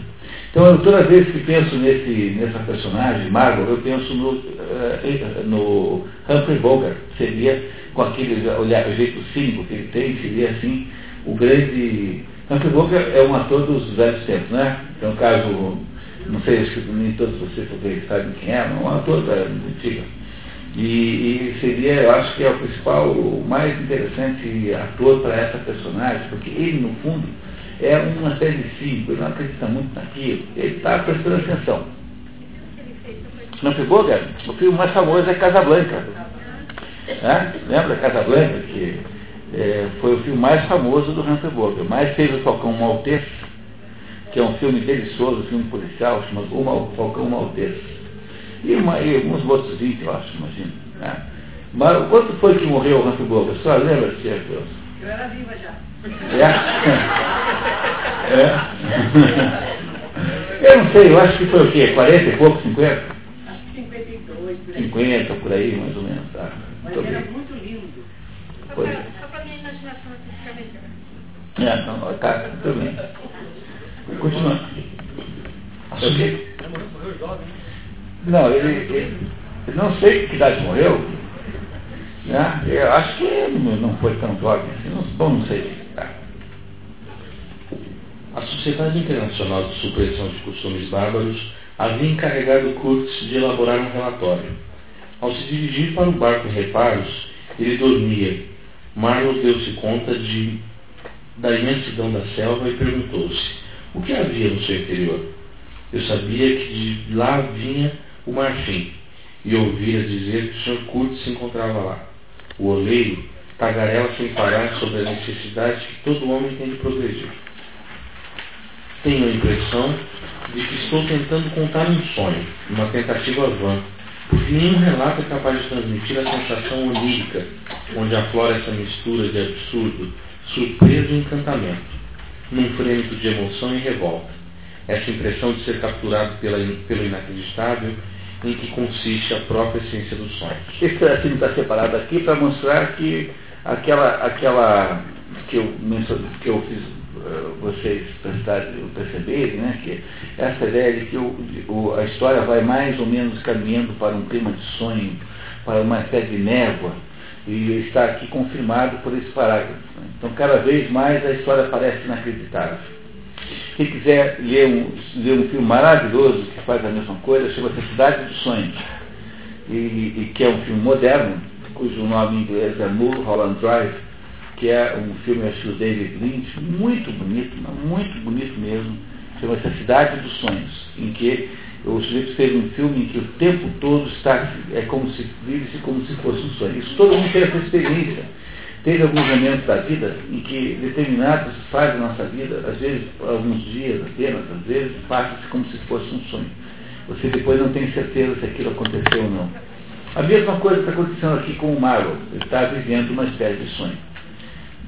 Então, eu, toda vez que penso nesse, nessa personagem, Margot, eu penso no, uh, no Humphrey Bogart. Seria, com aquele olhar, jeito cínico que ele tem, seria assim, o grande... Humphrey Bogart é um ator dos velhos tempos, né? Então, caso, não sei se nem todos vocês sabem quem é, mas é um ator da antiga. E, e, seria, eu acho que é o principal, o mais interessante ator para essa personagem, porque ele, no fundo, é uma espécie de cínico, ele não acredita muito naquilo, ele está prestando atenção. Não cara? O filme mais famoso é Casablanca. É? Lembra Casablanca, que é, foi o filme mais famoso do Humphrey Bogart. Mais fez o Falcão Maltês, que é um filme delicioso, um filme policial, chamado O Falcão Maltês. E, uma, e alguns outros 20, eu acho, imagino. Né? Mas quanto foi que morreu o Humphrey? Só lembra, Tia Eu era viva já. É? *laughs* é? *laughs* Eu não sei, eu acho que foi o quê? 40 e pouco, 50? Acho que 52, por aí. 50 por aí, mais ou menos. Tá. Mas era bem. muito lindo. Só Pois para, para minha imaginação assim ficar melhor. É, não, tá, tudo bem. Continua. A É o su- quê? Ele morreu, jovem, né? Não, ele, ele, não sei que idade morreu. Né? Eu acho que não não foi tão jovem assim. Bom, não sei. A Sociedade Internacional de Supressão de Costumes Bárbaros havia encarregado Kurtz de elaborar um relatório. Ao se dirigir para o barco em reparos, ele dormia. Marlowe deu-se conta de, da imensidão da selva e perguntou-se: o que havia no seu interior? Eu sabia que de lá vinha o marfim e ouvira dizer que o Sr. Kurtz se encontrava lá. O oleiro tagarela sem parar sobre a necessidade que todo homem tem de progredir. Tenho a impressão de que estou tentando contar um sonho, uma tentativa vã, porque nenhum relato é capaz de transmitir a sensação onírica, onde aflora essa mistura de absurdo, surpresa e encantamento, num frêmito de emoção e revolta. Essa impressão de ser capturado pela, pelo inacreditável em que consiste a própria essência do sonho. Esse pedacinho está separado aqui para mostrar que aquela, aquela que, eu, que eu fiz vocês prestarem- perceberem, né, que essa ideia de que o, o- a história vai mais ou menos caminhando para um clima de sonho, para uma espécie de névoa, e está aqui confirmado por esse parágrafo. né. Então, cada vez mais a história parece inacreditável. Quem quiser ler um, ler um filme maravilhoso que faz a mesma coisa, chama-se Cidade dos Sonhos, e, e, que é um filme moderno, cujo nome em inglês é Mulholland Drive, que é um filme, acho do David Lynch, muito bonito, muito bonito mesmo, chama-se A Cidade dos Sonhos, em que o sujeito fez um filme em que o tempo todo está, é como se vive-se como se fosse um sonho. Isso todo mundo tem essa experiência. Teve alguns momentos da vida em que determinadas fases da nossa vida, às vezes alguns dias apenas, às vezes passa-se como se fosse um sonho. Você depois não tem certeza se aquilo aconteceu ou não. A mesma coisa está acontecendo aqui com o Marlon. Ele está vivendo uma espécie de sonho.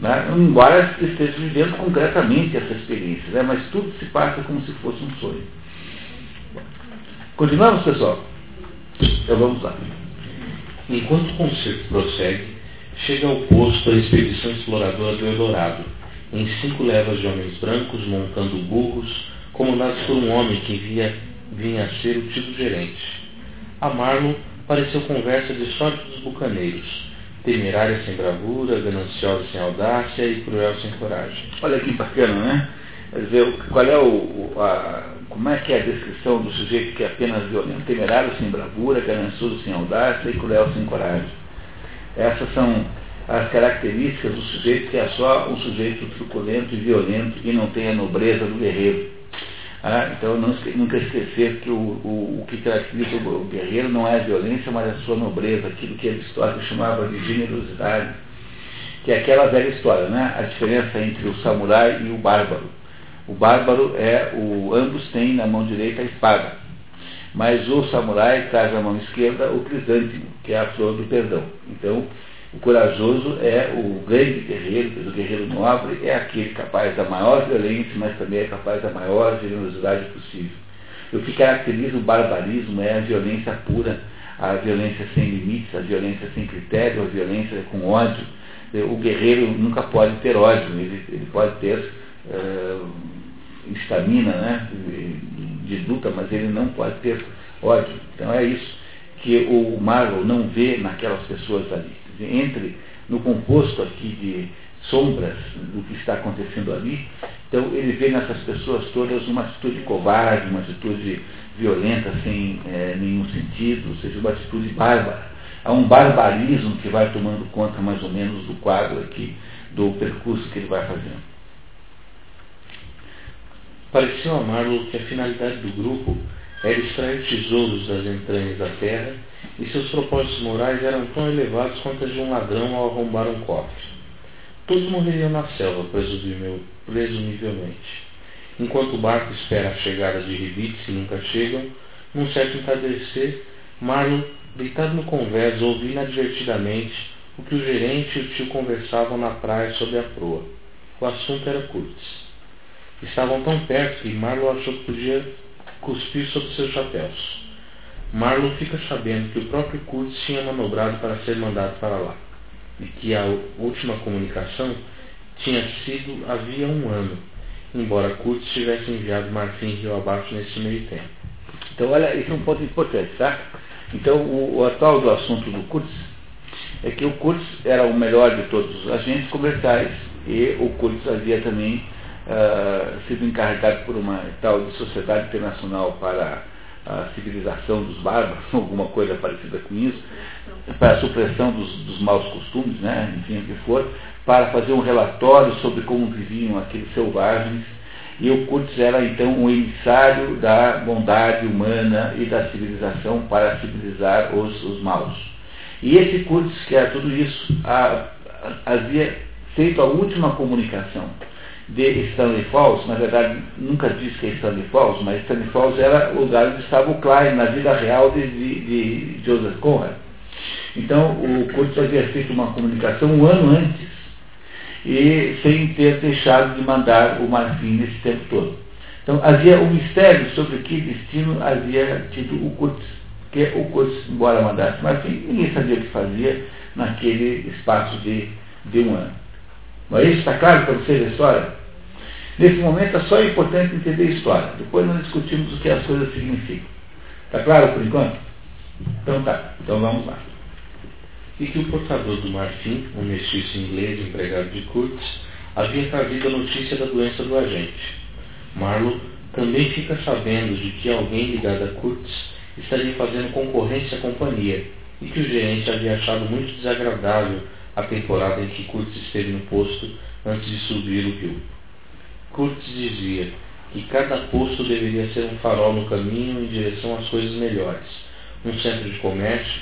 Né? Embora esteja vivendo concretamente essa experiência, né? mas tudo se passa como se fosse um sonho. Continuamos, pessoal? Então vamos lá. Enquanto o concerto prossegue, chega ao posto a expedição exploradora do Eldorado, em cinco levas de homens brancos montando burros, comandados por um homem que via, vinha a ser o tio gerente. A Marlon pareceu conversa de sorte dos bucaneiros, temerária sem bravura, gananciosa sem audácia e cruel sem coragem. Olha que bacana, né? Quer dizer, qual é o, a, como é que é a descrição do sujeito que é apenas violento? Temerário sem bravura, ganancioso sem audácia e cruel sem coragem. Essas são as características do sujeito que é só um sujeito truculento e violento e não tem a nobreza do guerreiro. Ah, então não, nunca esquecer que o, o, o que caracteriza o, guerreiro não é a violência, mas a sua nobreza, aquilo que Aristóteles chamava de generosidade, que é aquela velha história, né? a diferença entre o samurai e o bárbaro. O bárbaro é o. ambos têm na mão direita a espada. Mas o samurai traz na mão esquerda o crisântemo, que é a flor do perdão. Então, o corajoso é o grande guerreiro, o guerreiro nobre, é aquele capaz da maior violência, mas também é capaz da maior generosidade possível. O que caracteriza o barbarismo é a violência pura, a violência sem limites, a violência sem critério, a violência com ódio. O guerreiro nunca pode ter ódio, ele, ele pode ter uh, estamina né, de luta, mas ele não pode ter ódio. Então é isso que o Marvel não vê naquelas pessoas ali. Entre no composto aqui de sombras do que está acontecendo ali, então ele vê nessas pessoas todas uma atitude covarde, uma atitude violenta sem é, nenhum sentido, ou seja, uma atitude bárbara. Há um barbarismo que vai tomando conta mais ou menos do quadro aqui, do percurso que ele vai fazendo. Pareceu a Marlowe que a finalidade do grupo era extrair tesouros das entranhas da terra e seus propósitos morais eram tão elevados quanto a de um ladrão ao arrombar um cofre. Todos morreriam na selva, presumivelmente. Enquanto o barco espera a chegada de ribites que nunca chegam, num certo entardecer, Marlon, deitado no convés, ouviu inadvertidamente o que o gerente e o tio conversavam na praia sobre a proa. O assunto era Curtis. Estavam tão perto que Marlow achou que podia cuspir sobre seus chapéus. Marlow fica sabendo que o próprio Kurtz tinha manobrado para ser mandado para lá, e que a última comunicação tinha sido havia um ano, embora Kurtz tivesse enviado Marfim rio abaixo nesse meio tempo. Então, olha, isso é um ponto importante, tá? Então, o, o atual do assunto do Kurtz é que o Kurtz era o melhor de todos os agentes comerciais e o Kurtz havia também uh, sido encarregado por uma tal de Sociedade Internacional para a Civilização dos Bárbaros, *laughs* alguma coisa parecida com isso, para a supressão dos, dos maus costumes, né, enfim, o que for, para fazer um relatório sobre como viviam aqueles selvagens, e o Kurtz era então um emissário da bondade humana e da civilização para civilizar os, os maus. E esse Kurtz, que era tudo isso, a, a, havia feito a última comunicação de Stanley Falls, na verdade nunca disse que é Stanley Falls, mas Stanley Falls era o lugar onde estava o Klein na vida real de, de, de Joseph Conrad. Então o Curtis havia feito uma comunicação um ano antes e sem ter deixado de mandar o Marfim nesse tempo todo. Então havia um mistério sobre que destino havia tido o Curtis, que o Curtis, embora mandasse Marfim, ninguém sabia o que fazia naquele espaço de, de um ano. Mas isso está claro para vocês a história? Nesse momento é só importante entender a história. Depois nós discutimos o que as coisas significam. Está claro por enquanto? Então tá. Então vamos lá. E que o portador do marfim, um mestiço inglês empregado de Kurtz, havia trazido a notícia da doença do agente. Marlowe também fica sabendo de que alguém ligado a Kurtz estaria fazendo concorrência à companhia e que o gerente havia achado muito desagradável a temporada em que Kurtz esteve no posto antes de subir o rio. Kurtz dizia que cada posto deveria ser um farol no caminho em direção às coisas melhores, um centro de comércio,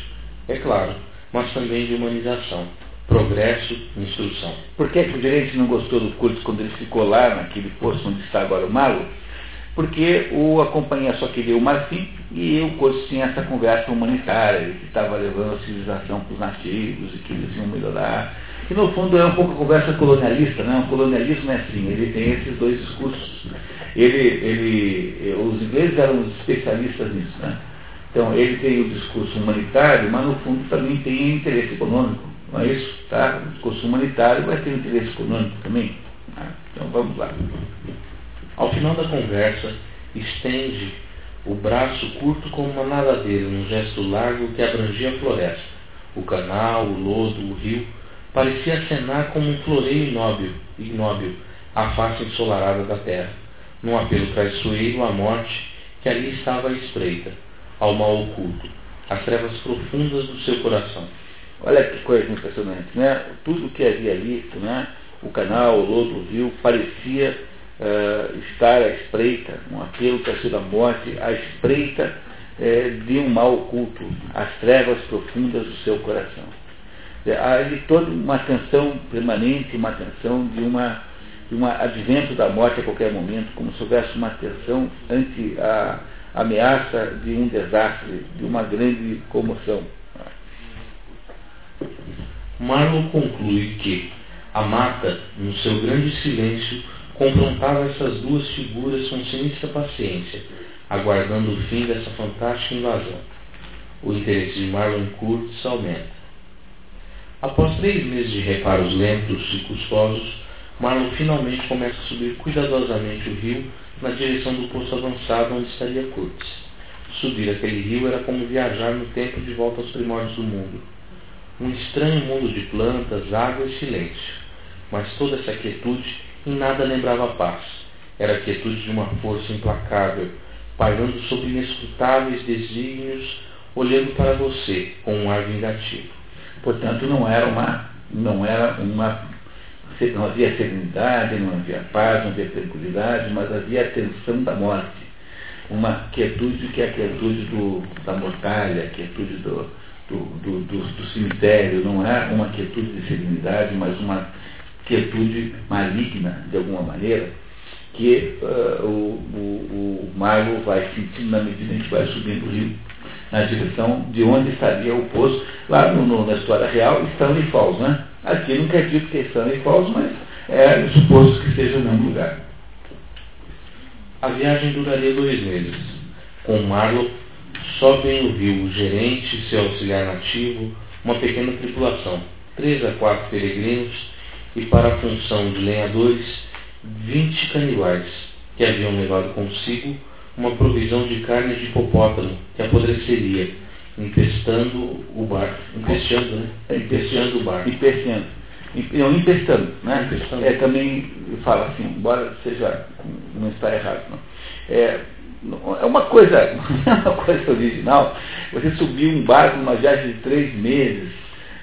é claro, mas também de humanização, progresso instrução. Por que, que o gerente não gostou do Kurtz quando ele ficou lá naquele posto onde está agora o Malo? Porque o, a companhia só queria o Marfim e o Coço tinha essa conversa humanitária, que estava levando a civilização para os nativos e que eles iam melhorar. Que no fundo é um pouco a conversa colonialista, né? O colonialismo é assim, ele tem esses dois discursos. Ele, ele, os ingleses eram especialistas nisso, né? Então ele tem o discurso humanitário, mas no fundo também tem interesse econômico, não é isso? Tá? O discurso humanitário vai ter interesse econômico também. Né? Então vamos lá. Ao final da conversa, estende o braço curto como uma nadadeira num gesto largo que abrangia a floresta. O canal, o lodo, o rio, parecia acenar como um floreio inóbil, ignóbil à face ensolarada da terra, num apelo traiçoeiro à morte que ali estava à espreita, ao mal oculto, às trevas profundas do seu coração. Olha que coisa impressionante, né? Tudo que havia visto, né? O canal, o lodo, o rio, parecia uh, estar à espreita, um apelo para a morte, à espreita uh, de um mal oculto, as trevas profundas do seu coração. Uh, há ali toda uma tensão permanente, uma tensão de uma, de uma advento da morte a qualquer momento, como se houvesse uma tensão ante a ameaça de um desastre, de uma grande comoção. Marlon conclui que a mata, no seu grande silêncio, confrontava essas duas figuras com sinistra paciência, aguardando o fim dessa fantástica invasão. O interesse de Marlon Kurtz aumenta. Após três meses de reparos lentos e custosos, Marlon finalmente começa a subir cuidadosamente o rio na direção do posto avançado onde estaria Kurtz. Subir aquele rio era como viajar no tempo de volta aos primórdios do mundo. Um estranho mundo de plantas, água e silêncio. Mas toda essa quietude em nada lembrava a paz. Era a quietude de uma força implacável, pairando sobre inescrutáveis desígnios, olhando para você com um ar vingativo. Portanto, não era uma, não era uma, não havia serenidade, não havia paz, não havia tranquilidade, mas havia a tensão da morte. Uma quietude que é a quietude do, da mortalha, a quietude do, do, do, do, do cemitério, não é uma quietude de serenidade, mas uma quietude maligna, de alguma maneira, que uh, o, o, o vai sentindo na medida em que vai subindo o rio, na direção de onde estaria o poço. Lá no, no, na história real, Stanley Falls, né? Aqui não quer dizer que é Stanley Falls, mas é suposto que seja no mesmo lugar. A viagem duraria dois meses. Com Marlowe, sobem o rio o gerente, seu auxiliar nativo, uma pequena tripulação, três a quatro peregrinos, e para a função de lenhadores, vinte canibais, que haviam levado consigo uma provisão de carne de hipopótamo que apodreceria, empestando o barco. Empesteando, né? Empesteando o barco. Empesteando. Não, empestando, né? Empestando. É, também fala assim, embora seja, não está errado, não. É, é uma coisa, *laughs* é uma coisa original. Você subiu um barco numa viagem de três meses,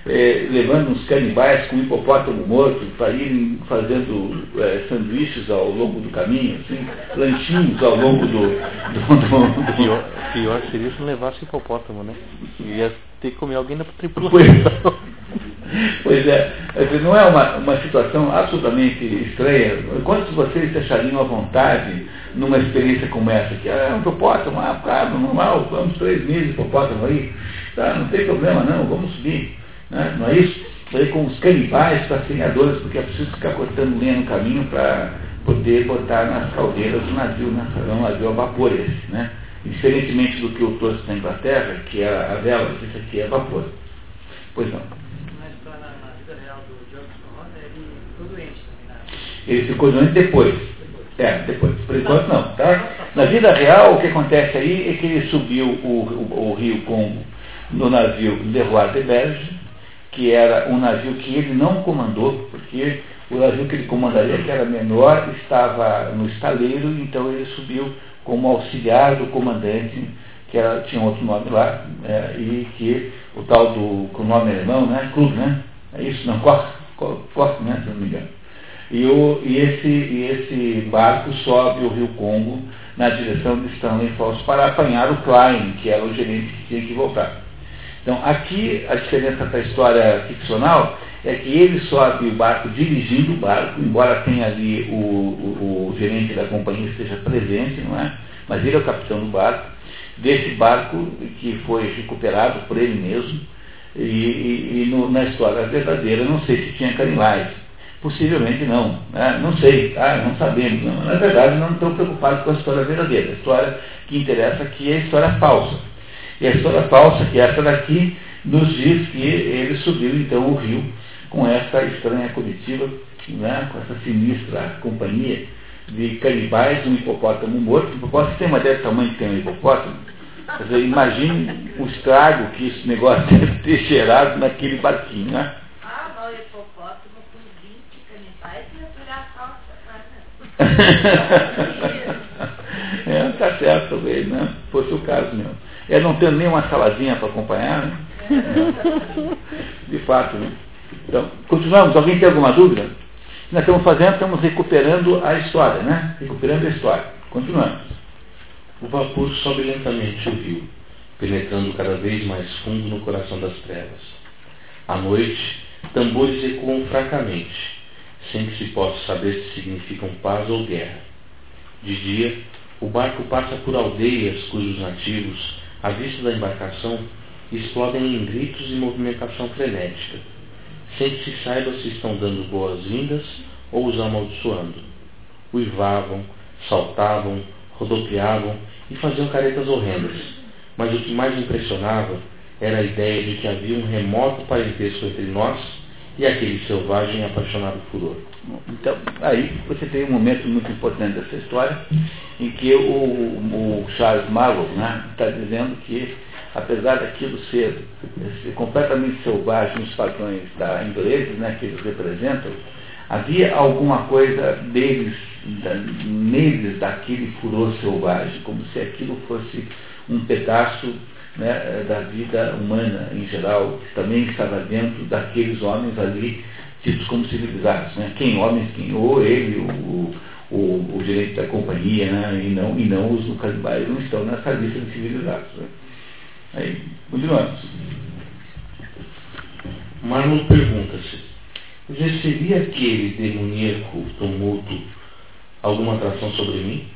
é, levando uns canibais com um hipopótamo morto para irem fazendo é, sanduíches ao longo do caminho, assim, lanchinhos ao longo do. do, do, do... Pior, pior seria se não levasse hipopótamo, né? Ia ter que comer alguém na tripulação. Pois, pois é, não é uma, uma situação absolutamente estranha. Quantos de vocês se achariam à vontade numa experiência como essa? Que ah, é um hipopótamo, ah, claro, normal, vamos três meses hipopótamo aí, tá, não tem problema não, vamos subir. Né? Não é isso? Aí com os canibais para senhadores, porque é preciso ficar cortando lenha no caminho para poder botar nas caldeiras do navio, né? um navio a vapor esse, né? Diferentemente do que eu trouxe na Inglaterra, que é a vela, isso aqui é vapor. Pois não. Mas na, na vida real do Johnson ele ficou doente também, né? Ele ficou doente depois. É, depois. Por enquanto não, tá? Na vida real, o que acontece aí é que ele subiu o, o, o rio Congo no navio Le Roi de Belge, que era um navio que ele não comandou, porque O navio que ele comandaria, que era menor, estava no estaleiro, então ele subiu como auxiliar do comandante, que era, tinha outro nome lá, é, e que o tal do, com o nome alemão, né? Klug, né? É isso? Não, Koch, né? Se não me engano. E, o, e, esse, e esse barco sobe o rio Congo na direção de Stanley Falls para apanhar o Klein, que era o gerente que tinha que voltar. Então, aqui a diferença para a história ficcional é que ele sobe o barco dirigindo o barco, embora tenha ali o, o, o gerente da companhia esteja presente, não é? Mas ele é o capitão do barco, desse barco que foi recuperado por ele mesmo, e, e, e no, na história verdadeira, não sei se tinha canibais. Possivelmente não. Né? Não sei, tá? não sabemos. Não. Na verdade, não estou preocupado com a história verdadeira. A história que interessa aqui é a história falsa. E a história falsa, que é essa daqui, nos diz que ele subiu então o rio com essa estranha comitiva, né? com essa sinistra companhia de canibais, um hipopótamo morto. O hipopótamo tem uma ideia do tamanho que tem um hipopótamo? Quer dizer, imagine o estrago que esse negócio *laughs* deve ter gerado naquele barquinho, né? Ah, o hipopótamo com 20 canibais ia virar salsa. é, tá certo, talvez, né? Fosse o caso mesmo. É não tendo nem uma saladinha para acompanhar, né? *laughs* De fato, né? Então, continuamos. Alguém tem alguma dúvida? Nós estamos fazendo, estamos recuperando a história, né? Recuperando a história. Continuamos. O vapor sobe lentamente o rio, penetrando cada vez mais fundo no coração das trevas. À noite, tambores ecoam fracamente, sem que se possa saber se significam paz ou guerra. De dia, o barco passa por aldeias cujos nativos, à vista da embarcação, explodem em gritos e movimentação frenética, sem que se saiba se estão dando boas-vindas ou os amaldiçoando. Uivavam, saltavam, rodopiavam e faziam caretas horrendas, mas o que mais impressionava era a ideia de que havia um remoto parentesco entre nós e aquele selvagem apaixonado furor. Então, aí você tem um momento muito importante dessa história, em que o, o Charles Marlowe né, está dizendo que, apesar daquilo ser completamente selvagem nos padrões da ingleses, né, que eles representam, havia alguma coisa deles, da, neles, daquele furor selvagem, como se aquilo fosse um pedaço né, da vida humana em geral, que também estava dentro daqueles homens ali tidos como civilizados. Né? Quem homens, quem ou ele, o, o, o gerente da companhia, né? e, não, e não os canibais não estão nessa lista de civilizados. Né? Aí, continuamos. Marlon pergunta-se, exerceria aquele demoníaco tumulto alguma atração sobre mim?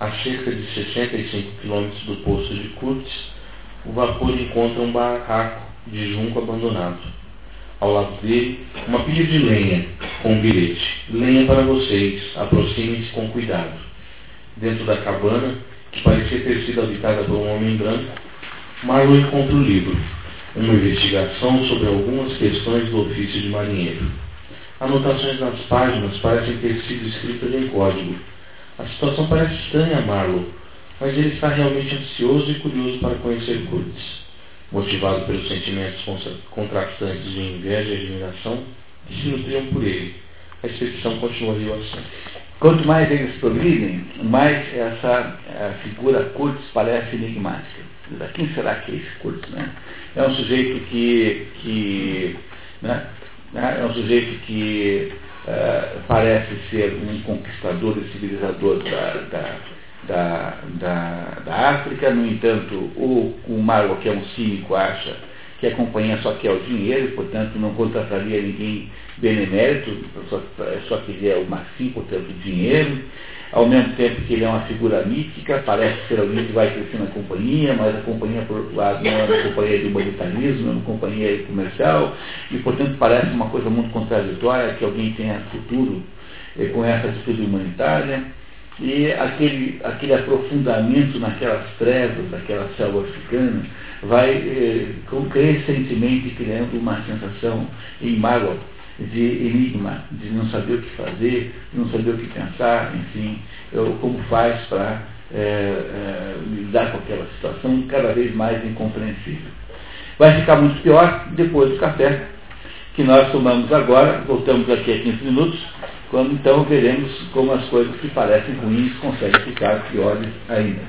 A cerca de 65 quilômetros do posto de Curtis, o vapor encontra um barraco de junco abandonado. Ao lado dele, uma pilha de lenha com um bilhete. Lenha para vocês, aproximem-se com cuidado. Dentro da cabana, que parecia ter sido habitada por um homem branco, Marlowe encontra o livro, uma investigação sobre algumas questões do ofício de marinheiro. Anotações nas páginas parecem ter sido escritas em código. A situação parece estranha a Marlowe, mas ele está realmente ansioso e curioso para conhecer Curtis. Motivado pelos sentimentos contrastantes de inveja e admiração que se nutriam por ele, a expedição continua rio assim. Quanto mais eles progridem, mais essa figura Curtis parece enigmática. Quem será que é esse Curtis? Né? É um sujeito que, que né? é um sujeito que uh, parece ser um conquistador e civilizador da, da da, da, da África, no entanto, o, o que é um cínico, acha que a companhia só quer o dinheiro, portanto não contrataria ninguém benemérito, só, só queria o Maxim, portanto, dinheiro. Ao mesmo tempo que ele é uma figura mítica, parece ser alguém que vai crescer na companhia, mas a companhia, por outro lado, não é uma companhia de humanitarismo, é uma companhia comercial, e, portanto, parece uma coisa muito contraditória que alguém tenha futuro eh, com essa atitude humanitária e aquele, aquele aprofundamento naquelas trevas daquela selva africana vai eh, crescentemente criando uma sensação em mágoa de enigma, de não saber o que fazer, de não saber o que pensar, enfim, eu, como faz para é, é, lidar com aquela situação cada vez mais incompreensível. Vai ficar muito pior depois do café, que nós tomamos agora, voltamos aqui a 15 minutos, quando então veremos como as coisas que parecem ruins conseguem ficar piores ainda.